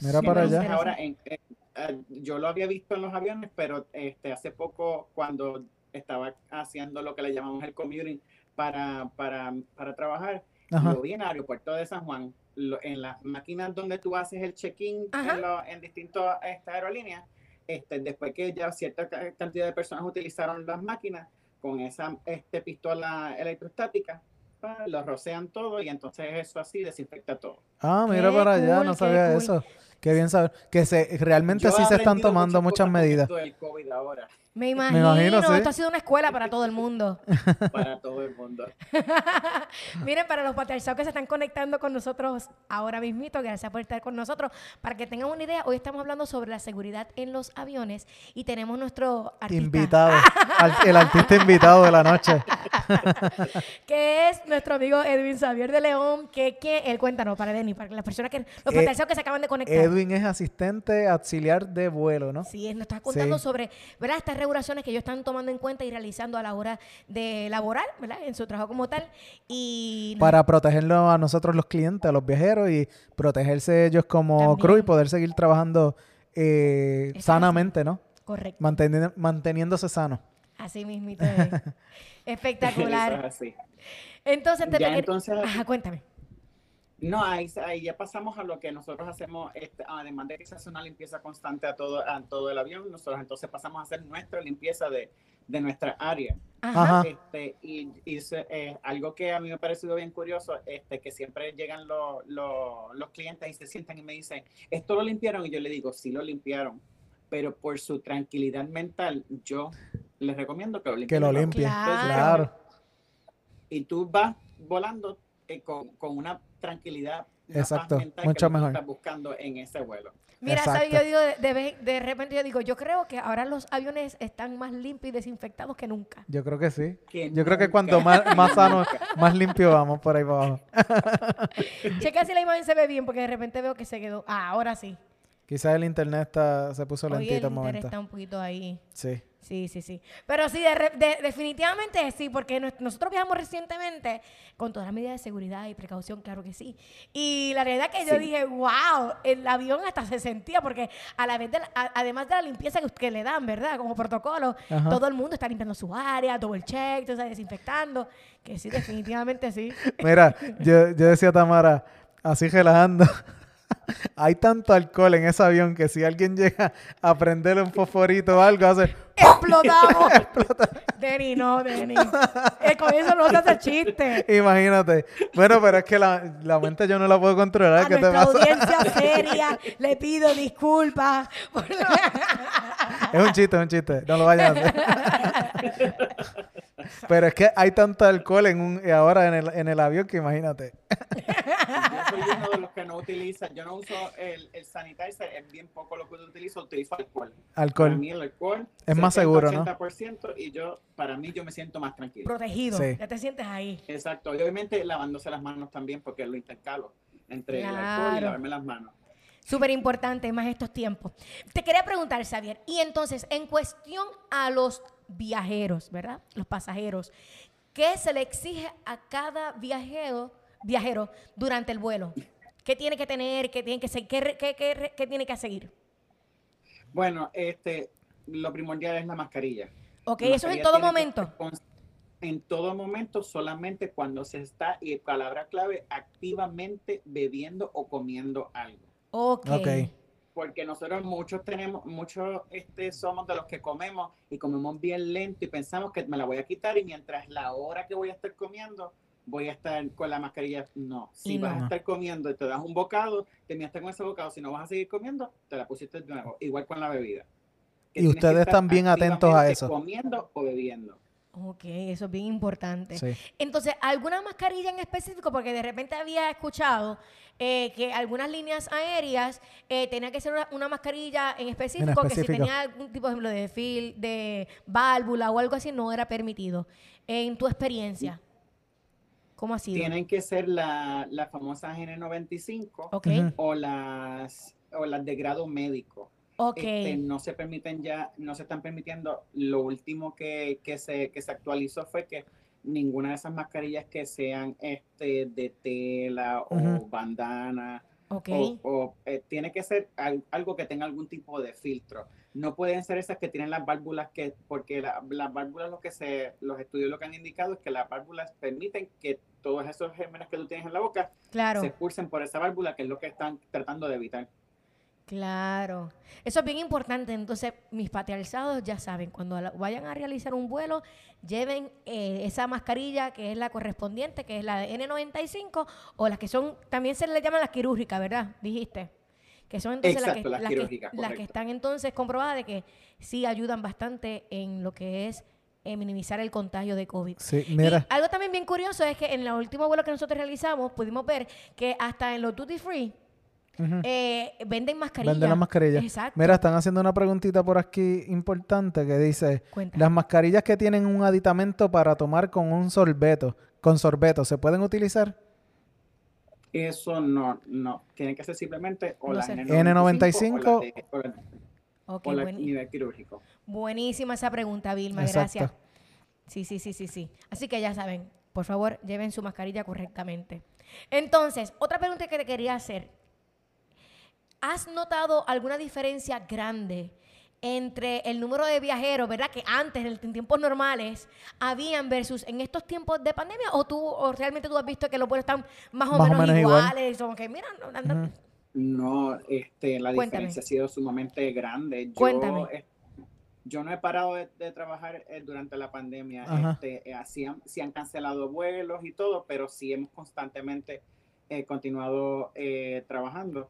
Mira para Entonces, allá. ahora, en- en- eh, yo lo había visto en los aviones, pero este, hace poco cuando estaba haciendo lo que le llamamos el commuting para, para, para trabajar, Ajá. lo vi en el aeropuerto de San Juan, lo- en las máquinas donde tú haces el check-in en, en distintas aerolíneas, este, después que ya cierta ca- cantidad de personas utilizaron las máquinas con esa este, pistola electrostática, lo rocean todo y entonces eso así desinfecta todo. Ah, mira Qué para allá, cool, no sabía cool. eso. Qué bien saber. Que se, realmente Yo sí se están tomando muchas medidas. esto del COVID ahora, Me imagino. imagino, sí. Esto ha sido una escuela para todo el mundo. *laughs* para todo el mundo. *laughs* Miren, para los patriarcados que se están conectando con nosotros ahora mismito, gracias por estar con nosotros. Para que tengan una idea, hoy estamos hablando sobre la seguridad en los aviones y tenemos nuestro artista, Invitado. *laughs* El artista invitado de la noche. que es nuestro amigo Edwin Xavier de León, que, que él cuéntanos para Denny, para las personas que, los Eh, patriarcados que se acaban de conectar. Edwin es asistente auxiliar de vuelo, ¿no? Sí, nos está contando Sí. sobre ¿verdad? estas regulaciones que ellos están tomando en cuenta y realizando a la hora de laborar, ¿verdad? En su trabajo como tal. Y Para protegerlo a nosotros los clientes, a los viajeros y protegerse ellos como También. crew y poder seguir trabajando eh, sanamente, ¿no? Correcto. Manteni- manteniéndose sano. Así mismito *laughs* es. Espectacular. Eso es así. Entonces, te Ya, te entonces- Ajá, cuéntame. No, ahí, ahí ya pasamos a lo que nosotros hacemos, este, además de que se hace una limpieza constante a todo, a todo el avión, nosotros entonces pasamos a hacer nuestra limpieza de, de nuestra área. Ajá. Este, y eh, algo que a mí me ha parecido bien curioso, este, que siempre llegan los- clientes y se sientan y me dicen, ¿esto lo limpiaron? Y yo le digo, sí lo limpiaron, pero por su tranquilidad mental, yo les recomiendo que lo limpien. Que lo de nuevo". limpie. Claro. Claro. y tú vas volando eh, con, con una tranquilidad. Exacto, mucho mejor. estás buscando en ese vuelo. Mira, ¿sabes? Yo digo, de, de vez- de repente yo digo, yo creo que ahora los aviones están más limpios y desinfectados que nunca. Yo creo que sí. Que Yo creo que cuanto más, *laughs* más sano, más limpio vamos por ahí para abajo. *laughs* Checa si la imagen se ve bien, porque de repente veo que se quedó. Ah, ahora sí. Quizás el internet está, se puso el lentito un momento. está un poquito ahí. Sí. Sí, sí, sí. Pero sí, de definitivamente sí, porque nos- nosotros viajamos recientemente con todas las medidas de seguridad y precaución, claro que sí. Y la realidad que yo dije, wow, el avión hasta se sentía, porque a la vez de la- a- además de la limpieza que, que le dan, ¿verdad? Como protocolo, Ajá. todo el mundo está limpiando su área, double check, todo está desinfectando, que sí, definitivamente sí. *laughs* Mira, yo, yo decía a Tamara, así relajando. *laughs* Hay tanto alcohol en ese avión que si alguien llega a prenderle un fosforito o algo, hace ¡Explotamos! *laughs* Denny, no, Denny. Con eso no se hace chiste. Imagínate. Bueno, pero es que la, la mente yo no la puedo controlar. A ¿Qué te pasa? audiencia *laughs* seria le pido disculpas. por- *laughs* Es un chiste, es un chiste. No lo vayan a hacer. Pero es que hay tanto alcohol en un, ahora en el, en el avión que imagínate. Yo soy uno de los que no utiliza, yo no uso el, el sanitizer, es bien poco lo que utilizo, utilizo alcohol. Para Alcohol. mí el alcohol Es más 70, seguro, ¿no? 80% y yo, para mí yo me siento más tranquilo. Protegido. Sí. Ya te sientes ahí. Exacto, y obviamente lavándose las manos también porque lo intercalo entre el alcohol y lavarme las manos. Súper importante, más estos tiempos. Te quería preguntar, Xavier, y entonces, en cuestión a los viajeros, ¿verdad? Los pasajeros, ¿qué se le exige a cada viajero, viajero durante el vuelo? ¿Qué tiene que tener? ¿Qué tiene que seguir? ¿Qué, qué tiene que seguir? Bueno, este, lo primordial es la mascarilla. Ok, La eso es en todo momento. En todo momento, solamente cuando se está, y palabra clave, activamente bebiendo o comiendo algo. Ok. Ok. Porque nosotros muchos tenemos, muchos este, somos de los que comemos y comemos bien lento y pensamos que me la voy a quitar y mientras la hora que voy a estar comiendo, voy a estar con la mascarilla. No, si vas a estar comiendo y te das un bocado, terminaste con ese bocado, si no vas a seguir comiendo, te la pusiste de nuevo, igual con la bebida. Que Y que ustedes están bien atentos a eso. Comiendo o bebiendo. Ok, eso es bien importante. Sí. Entonces, ¿alguna mascarilla en específico? Porque de repente había escuchado eh, que algunas líneas aéreas eh, tenían que ser una, una mascarilla en específico, que si específico. tenía algún tipo, por ejemplo, de fil, de válvula o algo así, no era permitido. En tu experiencia, ¿cómo ha sido? Tienen que ser la, la famosa N95 Ok, Ujú. o las o las de grado médico. Este, no se permiten ya, no se están permitiendo. Lo último que, que se, que se actualizó fue que ninguna de esas mascarillas que sean este de tela o bandana ok. o, o, eh, tiene que ser al- algo que tenga algún tipo de filtro. No pueden ser esas que tienen las válvulas que, porque la- las válvulas lo que se, los estudios lo que han indicado es que las válvulas permiten que todos esos gérmenes que tú tienes en la boca Claro. se expulsen por esa válvula, que es lo que están tratando de evitar. Claro. Eso es bien importante. Entonces, mis patriarcados ya saben, cuando vayan a realizar un vuelo, lleven eh, esa mascarilla que es la correspondiente, que es la de N95, o las que son, también se le llaman las quirúrgicas, ¿verdad? Dijiste. Que son entonces Exacto, las, que, las, que, quirúrgicas, las que correcto. están entonces comprobadas de que sí ayudan bastante en lo que es eh, minimizar el contagio de COVID. Sí, Y mira. algo también bien curioso es que en el último vuelo que nosotros realizamos pudimos ver que hasta en los duty free Eh, venden mascarillas. Venden las mascarillas. Exacto. Mira, están haciendo una preguntita por aquí importante que dice, Cuenta. las mascarillas que tienen un aditamento para tomar con un sorbeto, con sorbeto, ¿se pueden utilizar? Eso no, no. Tiene que ser simplemente o No la sé. N95 o la, de- o la- Ok, o la buen- nivel quirúrgico. buenísima esa pregunta, Vilma. Exacto. Gracias. Sí, sí, sí, sí, sí. Así que ya saben, por favor, lleven su mascarilla correctamente. Entonces, otra pregunta que te quería hacer. ¿Has notado alguna diferencia grande entre el número de viajeros, verdad? Que antes, en tiempos normales, habían versus en estos tiempos de pandemia, o tú, o realmente tú has visto que los vuelos están más o Más o menos, igual. iguales, como que, mira, no, andan- Ujú. No, este, la Cuéntame. diferencia ha sido sumamente grande. Yo, Cuéntame. eh, yo no he parado de, de trabajar eh, durante la pandemia. Ajá. Este, eh, así han, sí han cancelado vuelos y todo, pero sí hemos constantemente eh, continuado eh, trabajando.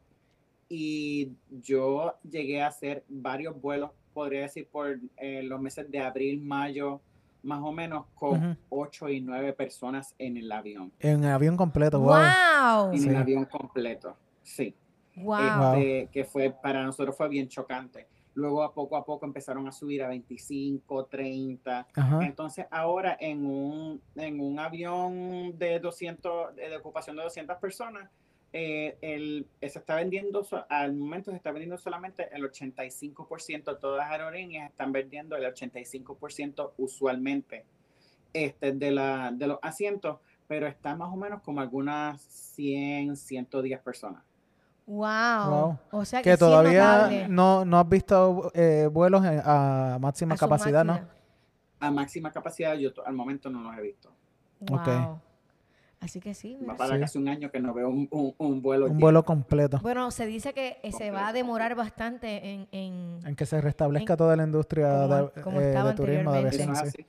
Y yo llegué a hacer varios vuelos, podría decir, por eh, los meses de abril, mayo, más o menos, con Ujú. ocho y nueve personas en el avión. En avión completo, wow. ¡Wow! En Sí. el avión completo, sí. ¡Wow! este, que fue para nosotros fue bien chocante. Luego a poco a poco empezaron a subir a 25, 30. Ajá. Entonces ahora en un, en un avión de 200, de ocupación de 200 personas, eh, el, se está vendiendo, al momento se está vendiendo solamente el 85%, todas las aerolíneas están vendiendo el 85% usualmente este, de, la, de los asientos, pero está más o menos como algunas 100, 110 personas. Wow. Wow. O sea que, Que sí todavía notable no, no has visto eh, vuelos en- a máxima a capacidad, ¿no? máquina. A máxima capacidad yo al momento no los he visto. Ok. Wow. Así que sí. mira. Va para Sí. casi un año que no veo un, un, un vuelo. Un lleno. vuelo completo. Bueno, se dice que eh, se va a demorar bastante en, en- En que se restablezca En- toda la industria como- de, como eh, de turismo, de anteriormente. Eso aviación, es sí. así.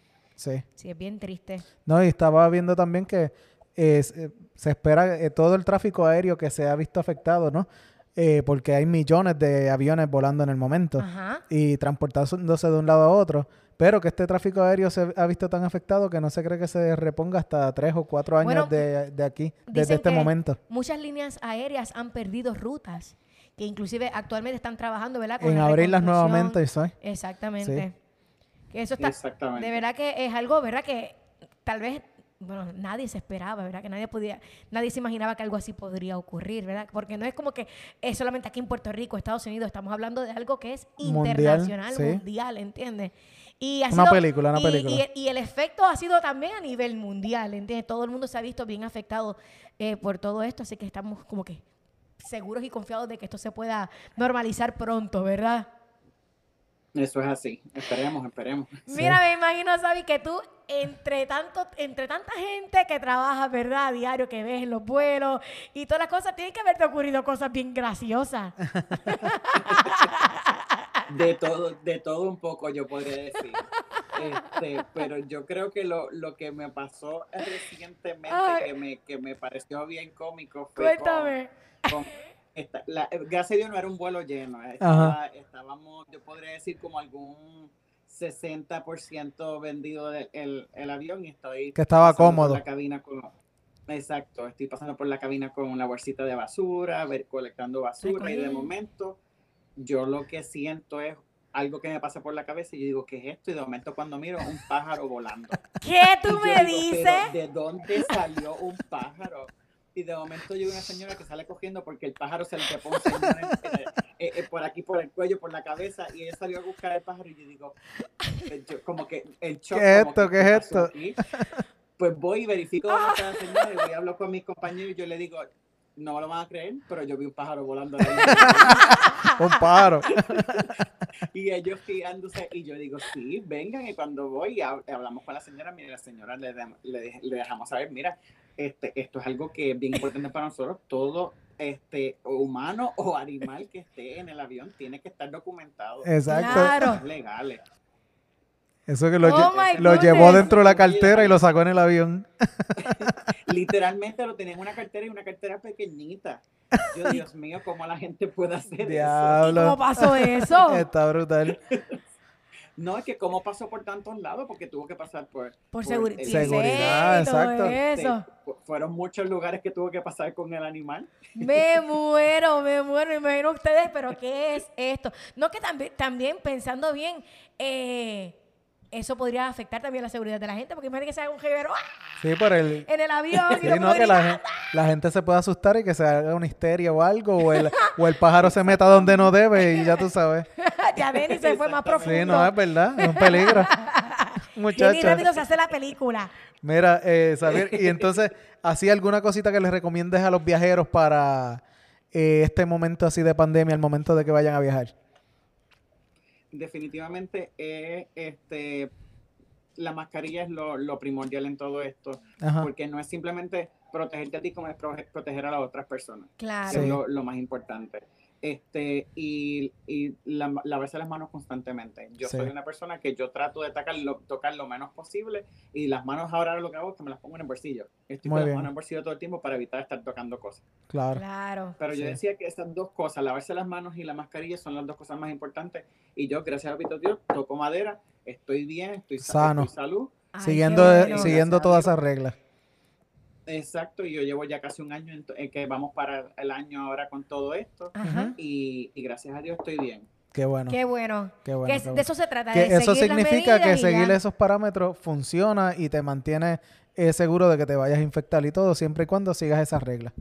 Sí. Sí, es bien triste. No, y estaba viendo también que eh, se- se espera eh, todo el tráfico aéreo que se ha visto afectado, ¿no? Eh, porque hay millones de aviones volando en el momento Ajá. y transportándose de un lado a otro, pero que este tráfico aéreo se ha visto tan afectado que no se cree que se reponga hasta tres o cuatro años Bueno, de, de aquí, desde este que- momento. Muchas líneas aéreas han perdido rutas, que inclusive actualmente están trabajando, ¿verdad? Con En la abrirlas nuevamente, ¿sabes? Exactamente. Que eso está, Exactamente. de verdad que es algo, ¿verdad? Que tal vez, bueno, nadie se esperaba, ¿verdad? Que nadie podía, nadie se imaginaba que algo así podría ocurrir, ¿verdad? Porque no es como que es solamente aquí en Puerto Rico, Estados Unidos, estamos hablando de algo que es Mundial, internacional, sí. mundial, ¿entiendes? Y ha Una sido- película, una y- película. Y, y el efecto ha sido también a nivel mundial, ¿entiendes? Todo el mundo se ha visto bien afectado eh, por todo esto, así que estamos como que seguros y confiados de que esto se pueda normalizar pronto, ¿verdad? Eso es así. Esperemos, esperemos. Mira, me imagino, Sabi, que tú, entre tanto, entre tanta gente que trabaja, ¿verdad? A diario, que ves en los vuelos y todas las cosas, tienen que haberte ocurrido cosas bien graciosas. *laughs* De todo, de todo un poco, yo podría decir. Este, pero yo creo que lo, lo que me pasó recientemente, Ay. que me, que me pareció bien cómico, fue con- Cuéntame. con esta- la- eh, gracias a Dios no era un vuelo lleno. eh, estaba- estábamos, yo podría decir, como algún 60% vendido del- el, el avión y estoy Que estaba cómodo. la cabina con, exacto, estoy pasando por la cabina con una bolsita de basura, ver, colectando basura y de momento yo lo que siento es algo que me pasa por la cabeza y yo digo, ¿qué es esto? Y de momento cuando miro, un pájaro volando. ¿Qué tú me digo, dices? "Pero, ¿De dónde salió un pájaro? Y de momento llega una señora que sale cogiendo porque el pájaro se le en- eh, eh, por aquí, por el cuello, por la cabeza, y ella salió a buscar el pájaro y yo digo, eh, yo como que el shock. ¿Qué es esto? que, ¿Qué es esto? aquí? Pues voy y verifico dónde está la *laughs* señora y voy a hablar con mis compañeros y yo le digo, no me lo van a creer, pero yo vi un pájaro volando. *laughs* Un paro. *laughs* Y ellos girándose, y yo digo, sí, vengan, y cuando voy, hablamos con la señora, mira, la señora le, le, le dejamos saber, mira, este, esto es algo que es bien importante para nosotros, todo este humano o animal que esté en el avión tiene que estar documentado. Exacto. Claro. Es legales. Eso que lo, Oh lle- lo llevó dentro de la cartera y lo sacó en el avión. *laughs* Literalmente lo tenía en una cartera y una cartera pequeñita. Yo, *laughs* Dios mío, ¿cómo la gente puede hacer eso? ¿Y Diablo. cómo pasó eso? *laughs* Está brutal. No, es que cómo pasó por tantos lados, porque tuvo que pasar por... Por el- seguridad. Seguridad, exacto. Eso. fu- fueron muchos lugares que tuvo que pasar con el animal. Me muero, me muero. Me imagino ustedes, pero ¿qué es esto? No que también, también pensando bien, eh, eso podría afectar también la seguridad de la gente, porque imagínate que se haga un jeguero ¡ah! Sí, por el... *laughs* en el avión y *laughs* Sí, no, no, puede que la, gritar. gen- la gente se pueda asustar y que se haga una histeria o algo, o el, o el pájaro se meta donde no debe y ya tú sabes. *laughs* ya Denny se fue más profundo. Sí, no, es verdad, es un peligro. Bien y Muchachos. rápido se hace la película. Mira, eh, Xavier, y entonces, ¿así alguna cosita que les recomiendes a los viajeros para eh, este momento así de pandemia, el momento de que vayan a viajar? Definitivamente eh, este, la mascarilla es lo, lo primordial en todo esto, Ajá. porque no es simplemente protegerte a ti como es proteger a las otras personas, Claro. que Sí. es lo, lo más importante. Este, y, y la- lavarse las manos constantemente. Yo Sí. soy una persona que yo trato de tocar lo, tocar lo menos posible y las manos ahora lo que hago es que me las pongo en el bolsillo. Estoy Muy con las manos en el bolsillo todo el tiempo para evitar estar tocando cosas. Claro. Claro. Pero yo Sí. decía que esas dos cosas, lavarse las manos y la mascarilla, son las dos cosas más importantes. Y yo, gracias a Pito Dios, toco madera, estoy bien, estoy sa- Sano. estoy salud. Ay, siguiendo bueno. siguiendo todas esas reglas. Exacto, y yo llevo ya casi un año en que vamos para el año ahora con todo esto. Ajá. Y, y gracias a Dios estoy bien. Qué bueno. Qué bueno. Qué bueno. Que qué es- bueno. de eso se trata. Que de eso seguir las significa que seguir ya. esos parámetros funciona y te mantiene eh, seguro de que te vayas a infectar y todo, siempre y cuando sigas esas reglas.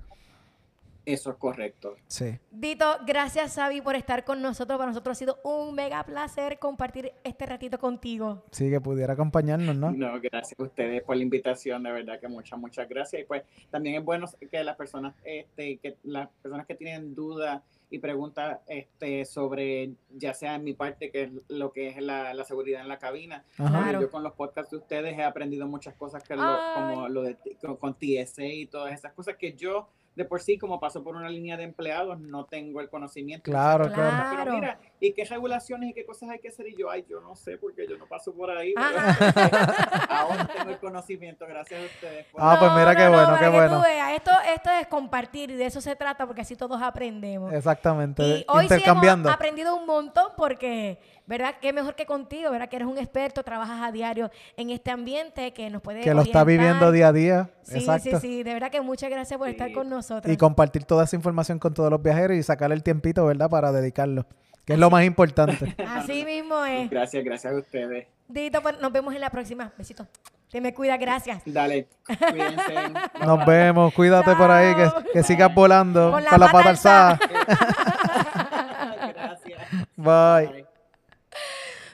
Eso es correcto. Sí. Dito, gracias Xavi por estar con nosotros. Para nosotros ha sido un mega placer compartir este ratito contigo. Sí, que pudiera acompañarnos, ¿no? No, gracias a ustedes por la invitación, de verdad que muchas, muchas gracias. Y pues también es bueno que las personas, este, que las personas que tienen dudas y preguntas este, sobre, ya sea en mi parte, que es lo que es la, la seguridad en la cabina, Ajá. Claro. Yo con los podcasts de ustedes he aprendido muchas cosas que lo- como lo de con, con TSA y todas esas cosas que yo de por sí, como paso por una línea de empleados, no tengo el conocimiento. Claro, Claro. claro. Pero mira, ¿y qué regulaciones y qué cosas hay que hacer? Y yo, ay, yo no sé porque yo no paso por ahí. Ahora *laughs* tengo el conocimiento, gracias a ustedes. por- Ah, pues mira qué bueno, para qué que bueno. tú veas. Esto, esto es compartir y de eso se trata porque así todos aprendemos. Exactamente. Y hoy sí intercambiando. hemos aprendido un montón porque, ¿verdad? Qué mejor que contigo, ¿verdad? Que eres un experto, trabajas a diario en este ambiente que nos puede que lo está viviendo día a día. Sí, Exacto. sí, sí. De verdad que muchas gracias por Sí. estar con nosotros. Y compartir toda esa información con todos los viajeros y sacar el tiempito, ¿verdad? Para dedicarlo. Que es lo más importante. *laughs* Así mismo es. Gracias, gracias a ustedes. Dito, pues nos vemos en la próxima. Besitos. Te me cuida, gracias. Dale, cuídense. *laughs* Nos vemos. Cuídate por ahí. Que, sigas volando. Con la Con la pata pata alzada. *laughs* Gracias. Bye.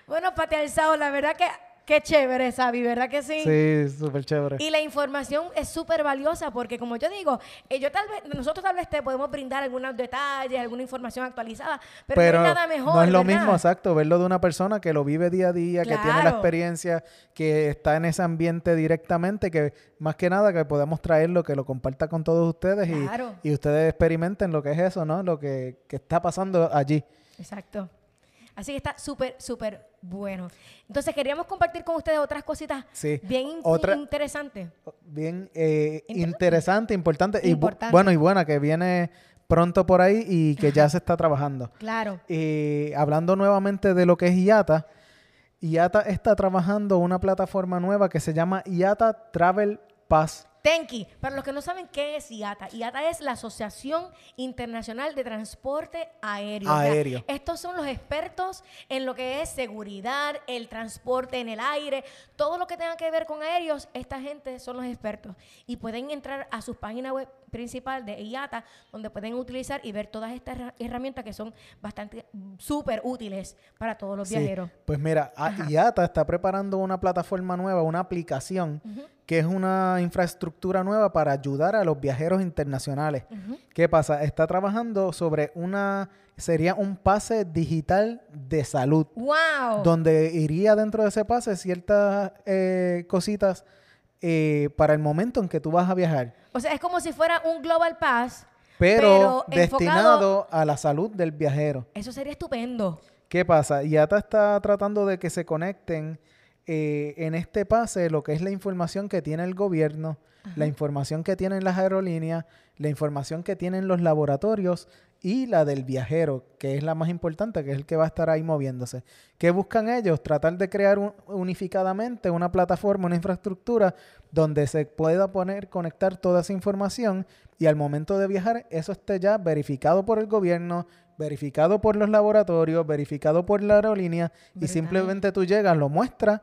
Bueno, Pate Alzado, la verdad que qué chévere, Sabi, ¿verdad que sí? Sí, súper chévere. Y la información es súper valiosa porque, como yo digo, eh, yo tal vez, nosotros tal vez te podemos brindar algunos detalles, alguna información actualizada, pero, Pero no hay nada mejor. no es lo mismo, exacto, verlo de una persona que lo vive día a día, que tiene la experiencia, que está en ese ambiente directamente, que más que nada que podamos traerlo, que lo comparta con todos ustedes y, y ustedes experimenten lo que es eso, ¿no? Lo que, que está pasando allí. Exacto. Así que está súper, súper bueno. Entonces, queríamos compartir con ustedes otras cositas Sí. bien in- Otra- interesantes. Bien eh, Interesante. interesante, importante, y bu- Importante. bueno y buena, que viene pronto por ahí y que ya se está trabajando. Claro. Y hablando nuevamente de lo que es IATA, IATA está trabajando una plataforma nueva que se llama IATA Travel Pass. Tenki, para los que no saben qué es IATA, IATA es la Asociación Internacional de Transporte Aéreo. O sea, Aéreo. estos son los expertos en lo que es seguridad, el transporte en el aire, todo lo que tenga que ver con aéreos, esta gente son los expertos. Y pueden entrar a su página web principal de IATA, donde pueden utilizar y ver todas estas herra- herramientas que son bastante súper útiles para todos los Sí, viajeros. Pues mira, IATA está preparando una plataforma nueva, una aplicación, que es una infraestructura nueva para ayudar a los viajeros internacionales. Ujú. ¿Qué pasa? Está trabajando sobre una, sería un pase digital de salud. ¡Wow! donde iría dentro de ese pase ciertas eh, cositas eh, para el momento en que tú vas a viajar, O sea, es como si fuera un Global Pass. pero, Pero destinado a la salud del viajero. Eso sería estupendo. ¿Qué pasa? IATA está tratando de que se conecten eh, en este pase lo que es la información que tiene el gobierno, la información que tienen las aerolíneas, la información que tienen los laboratorios y la del viajero, que es la más importante, que es el que va a estar ahí moviéndose. ¿Qué buscan ellos? Tratar de crear un- unificadamente una plataforma, una infraestructura donde se pueda poner, conectar toda esa información y al momento de viajar eso esté ya verificado por el gobierno, verificado por los laboratorios, verificado por la aerolínea y simplemente tú llegas, lo muestras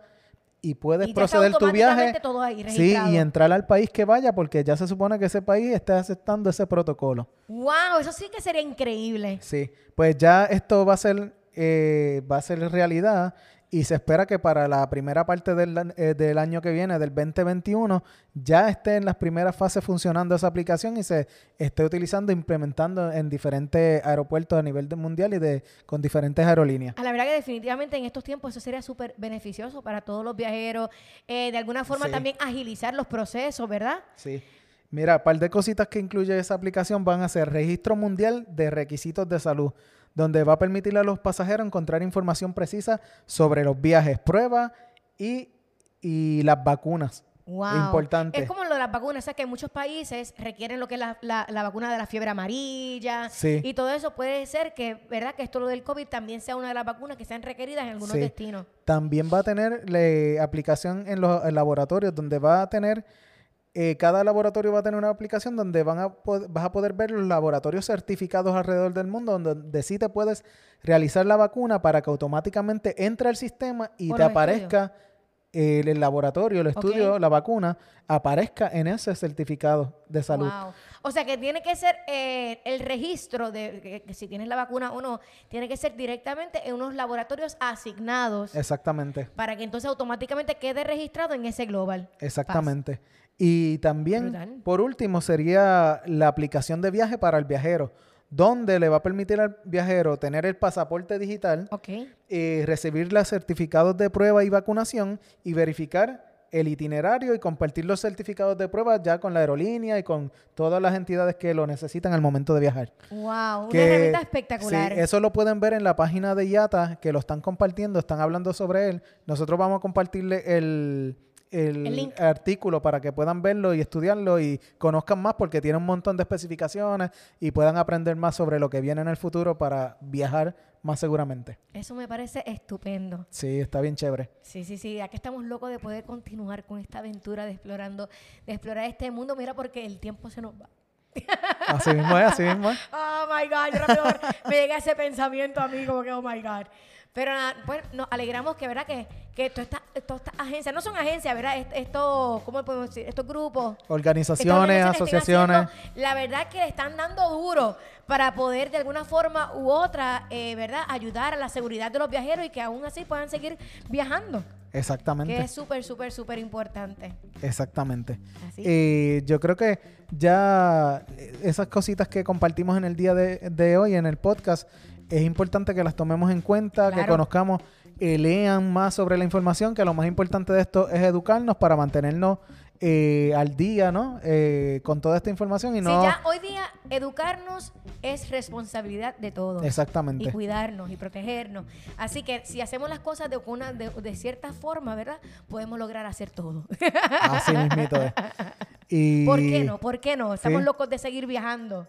y puedes Y proceder tu viaje. todo ahí Sí, y entrar al país que vaya porque ya se supone que ese país está aceptando ese protocolo. Wow, eso sí que sería increíble. Sí, pues ya esto va a ser, eh, va a ser realidad y se espera que para la primera parte del, eh, del año que viene, del 2021, ya esté en las primeras fases funcionando esa aplicación y se esté utilizando, implementando en diferentes aeropuertos a nivel mundial y de con diferentes aerolíneas. A la verdad que definitivamente en estos tiempos eso sería súper beneficioso para todos los viajeros. Eh, de alguna forma Sí. también agilizar los procesos, ¿verdad? Sí. Mira, un par de cositas que incluye esa aplicación van a ser registro mundial de requisitos de salud, donde va a permitirle a los pasajeros encontrar información precisa sobre los viajes, pruebas y, y las vacunas. Wow. Importante. Es como lo de las vacunas, o sea que muchos países requieren lo que es la, la- la vacuna de la fiebre amarilla Sí. y todo eso puede ser que, ¿verdad? Que esto lo del COVID también sea una de las vacunas que sean requeridas en algunos Sí. destinos. También va a tener le- aplicación en los en laboratorios, donde va a tener, eh, cada laboratorio va a tener una aplicación donde van a vas a poder ver los laboratorios certificados alrededor del mundo, donde, donde sí te puedes realizar la vacuna para que automáticamente entre al sistema y te aparezca el, el laboratorio, el estudio, la vacuna, aparezca en ese certificado de salud. Wow. O sea que tiene que ser eh, el registro de que, que si tienes la vacuna o no, tiene que ser directamente en unos laboratorios asignados Exactamente. para que entonces automáticamente quede registrado en ese global. Exactamente. Y también, Brutal. por último, sería la aplicación de viaje para el viajero, donde le va a permitir al viajero tener el pasaporte digital, Ok. eh, recibir los certificados de prueba y vacunación y verificar el itinerario y compartir los certificados de prueba ya con la aerolínea y con todas las entidades que lo necesitan al momento de viajar. Wow, una herramienta espectacular. Sí, eso lo pueden ver en la página de IATA, que lo están compartiendo, están hablando sobre él. Nosotros vamos a compartirle el, el El link. artículo para que puedan verlo y estudiarlo y conozcan más porque tiene un montón de especificaciones y puedan aprender más sobre lo que viene en el futuro para viajar más seguramente. Eso me parece estupendo. Sí, está bien chévere. Sí, sí, sí. Aquí estamos locos de poder continuar con esta aventura de explorando, de explorar este mundo. Mira, porque el tiempo se nos va. *laughs* Así mismo es, así mismo es. Oh my God, yo me llega ese pensamiento a mí como que, oh my God. Pero nada, pues nos alegramos que, ¿verdad? Que, que todas estas agencias, no son agencias, ¿verdad? Est- Estos, ¿cómo podemos decir? Estos grupos. Organizaciones, asociaciones. haciendo, la verdad que le están dando duro para poder de alguna forma u otra, eh, ¿verdad? Ayudar a la seguridad de los viajeros y que aún así puedan seguir viajando. Exactamente. Que es súper, súper, súper importante. Exactamente. Así. Y yo creo que ya eh, esas cositas que compartimos en el día de, de hoy, en el podcast, es importante que las tomemos en cuenta, que conozcamos, eh, lean más sobre la información, que lo más importante de esto es educarnos para mantenernos eh, al día, ¿no? Eh, con toda esta información y no... Sí, ya hoy día educarnos es responsabilidad de todos. Exactamente. Y cuidarnos y protegernos. Así que si hacemos las cosas de, una, de, de cierta forma, ¿verdad? Podemos lograr hacer todo. Así mismito es. Y *laughs* ¿Por qué no? ¿Por qué no? Estamos Sí. locos de seguir viajando.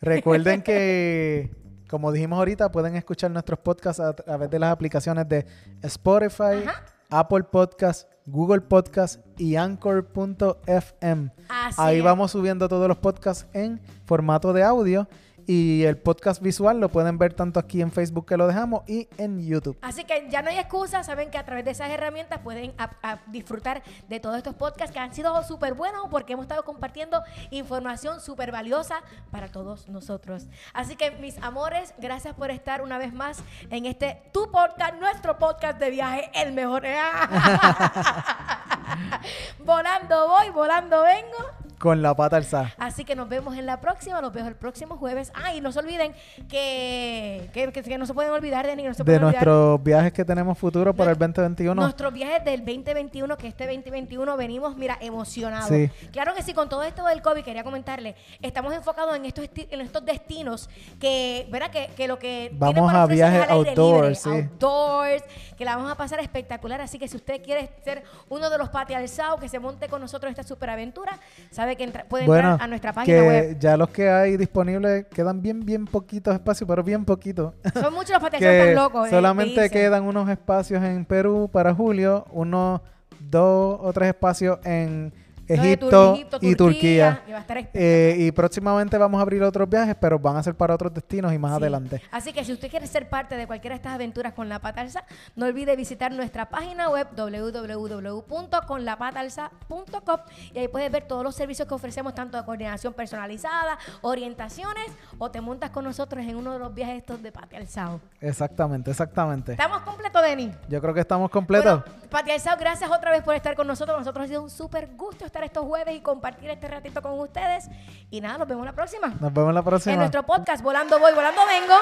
Recuerden que, *laughs* como dijimos ahorita, pueden escuchar nuestros podcasts a través de las aplicaciones de Spotify, Ajá. Apple Podcasts, Google Podcasts y Anchor.fm. Ahí es. vamos subiendo todos los podcasts en formato de audio y el podcast visual lo pueden ver tanto aquí en Facebook que lo dejamos y en YouTube. Así que ya no hay excusa, saben que a través de esas herramientas pueden a- a disfrutar de todos estos podcasts que han sido súper buenos porque hemos estado compartiendo información súper valiosa para todos nosotros. Así que mis amores, gracias por estar una vez más en este tu podcast, nuestro podcast de viaje, el mejor. *laughs* *laughs* volando voy, volando vengo. Con la pata alzada. Así que nos vemos en la próxima, nos vemos el próximo jueves. Ah, y no se olviden que, que, que- que no se pueden olvidar de ni no se De olvidar nuestros viajes que tenemos futuros para el 2021. Nuestros viajes del 2021, que este 2021 venimos, mira, emocionados. Sí. Claro que sí, con todo esto del COVID, quería comentarle, estamos enfocados en estos, en estos destinos que, ¿verdad? Que, que lo que Vamos para a viajes outdoors, libre, sí. outdoors, que la vamos a pasar espectacular. Así que si usted quiere ser uno de los pati alzados que se monte con nosotros esta superaventura, sabe que entra- puede Bueno, entrar a nuestra página que web. ya los que hay disponibles quedan bien, bien poquitos espacios, pero bien poquitos. Son muchos los *laughs* tan locos. eh, solamente quedan unos espacios en Perú para julio, unos dos o tres espacios en Egipto, y Turquía. que va a estar Eh, y próximamente vamos a abrir otros viajes, pero van a ser para otros destinos y más Sí. adelante. Así que si usted quiere ser parte de cualquiera de estas aventuras con La Pata Alza, no olvide visitar nuestra página web www.conlapatalza.com y ahí puedes ver todos los servicios que ofrecemos, tanto de coordinación personalizada, orientaciones, o te montas con nosotros en uno de los viajes estos de Pati Alzao. Exactamente, exactamente. ¿Estamos completos, Denis? Yo creo que estamos completos. Bueno, Pati Alzao, gracias otra vez por estar con nosotros. Nosotros ha sido un súper gusto estar estos jueves y compartir este ratito con ustedes. Y nada, nos vemos la próxima. Nos vemos la En próxima. nuestro podcast Volando Voy, Volando Vengo.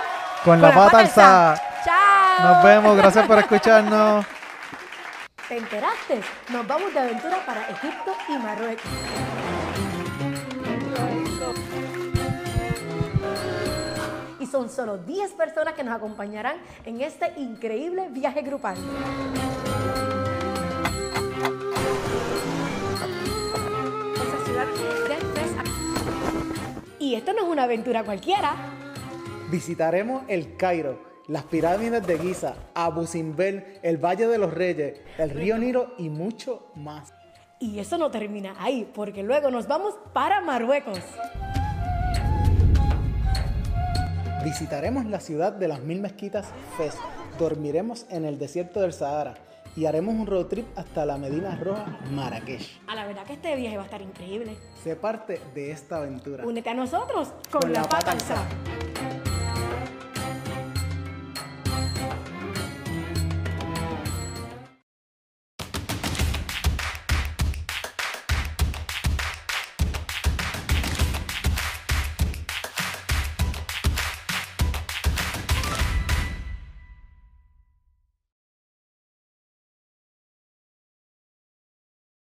Con la pata alzada. Chao. Nos vemos, gracias por escucharnos. *laughs* ¿Te enteraste? Nos vamos de aventura para Egipto y Marruecos. Y son solo 10 personas que nos acompañarán en este increíble viaje grupal. Y esto no es una aventura cualquiera. Visitaremos el Cairo, las pirámides de Giza, Abu Simbel, el Valle de los Reyes, el río Nilo y mucho más. Y eso no termina ahí, porque luego nos vamos para Marruecos. Visitaremos la ciudad de las mil mezquitas Fez, dormiremos en el desierto del Sahara y haremos un road trip hasta la Medina Roja, Marrakech. A la verdad que este viaje va a estar increíble. Sé parte de esta aventura. Únete a nosotros con, la, pata alzada.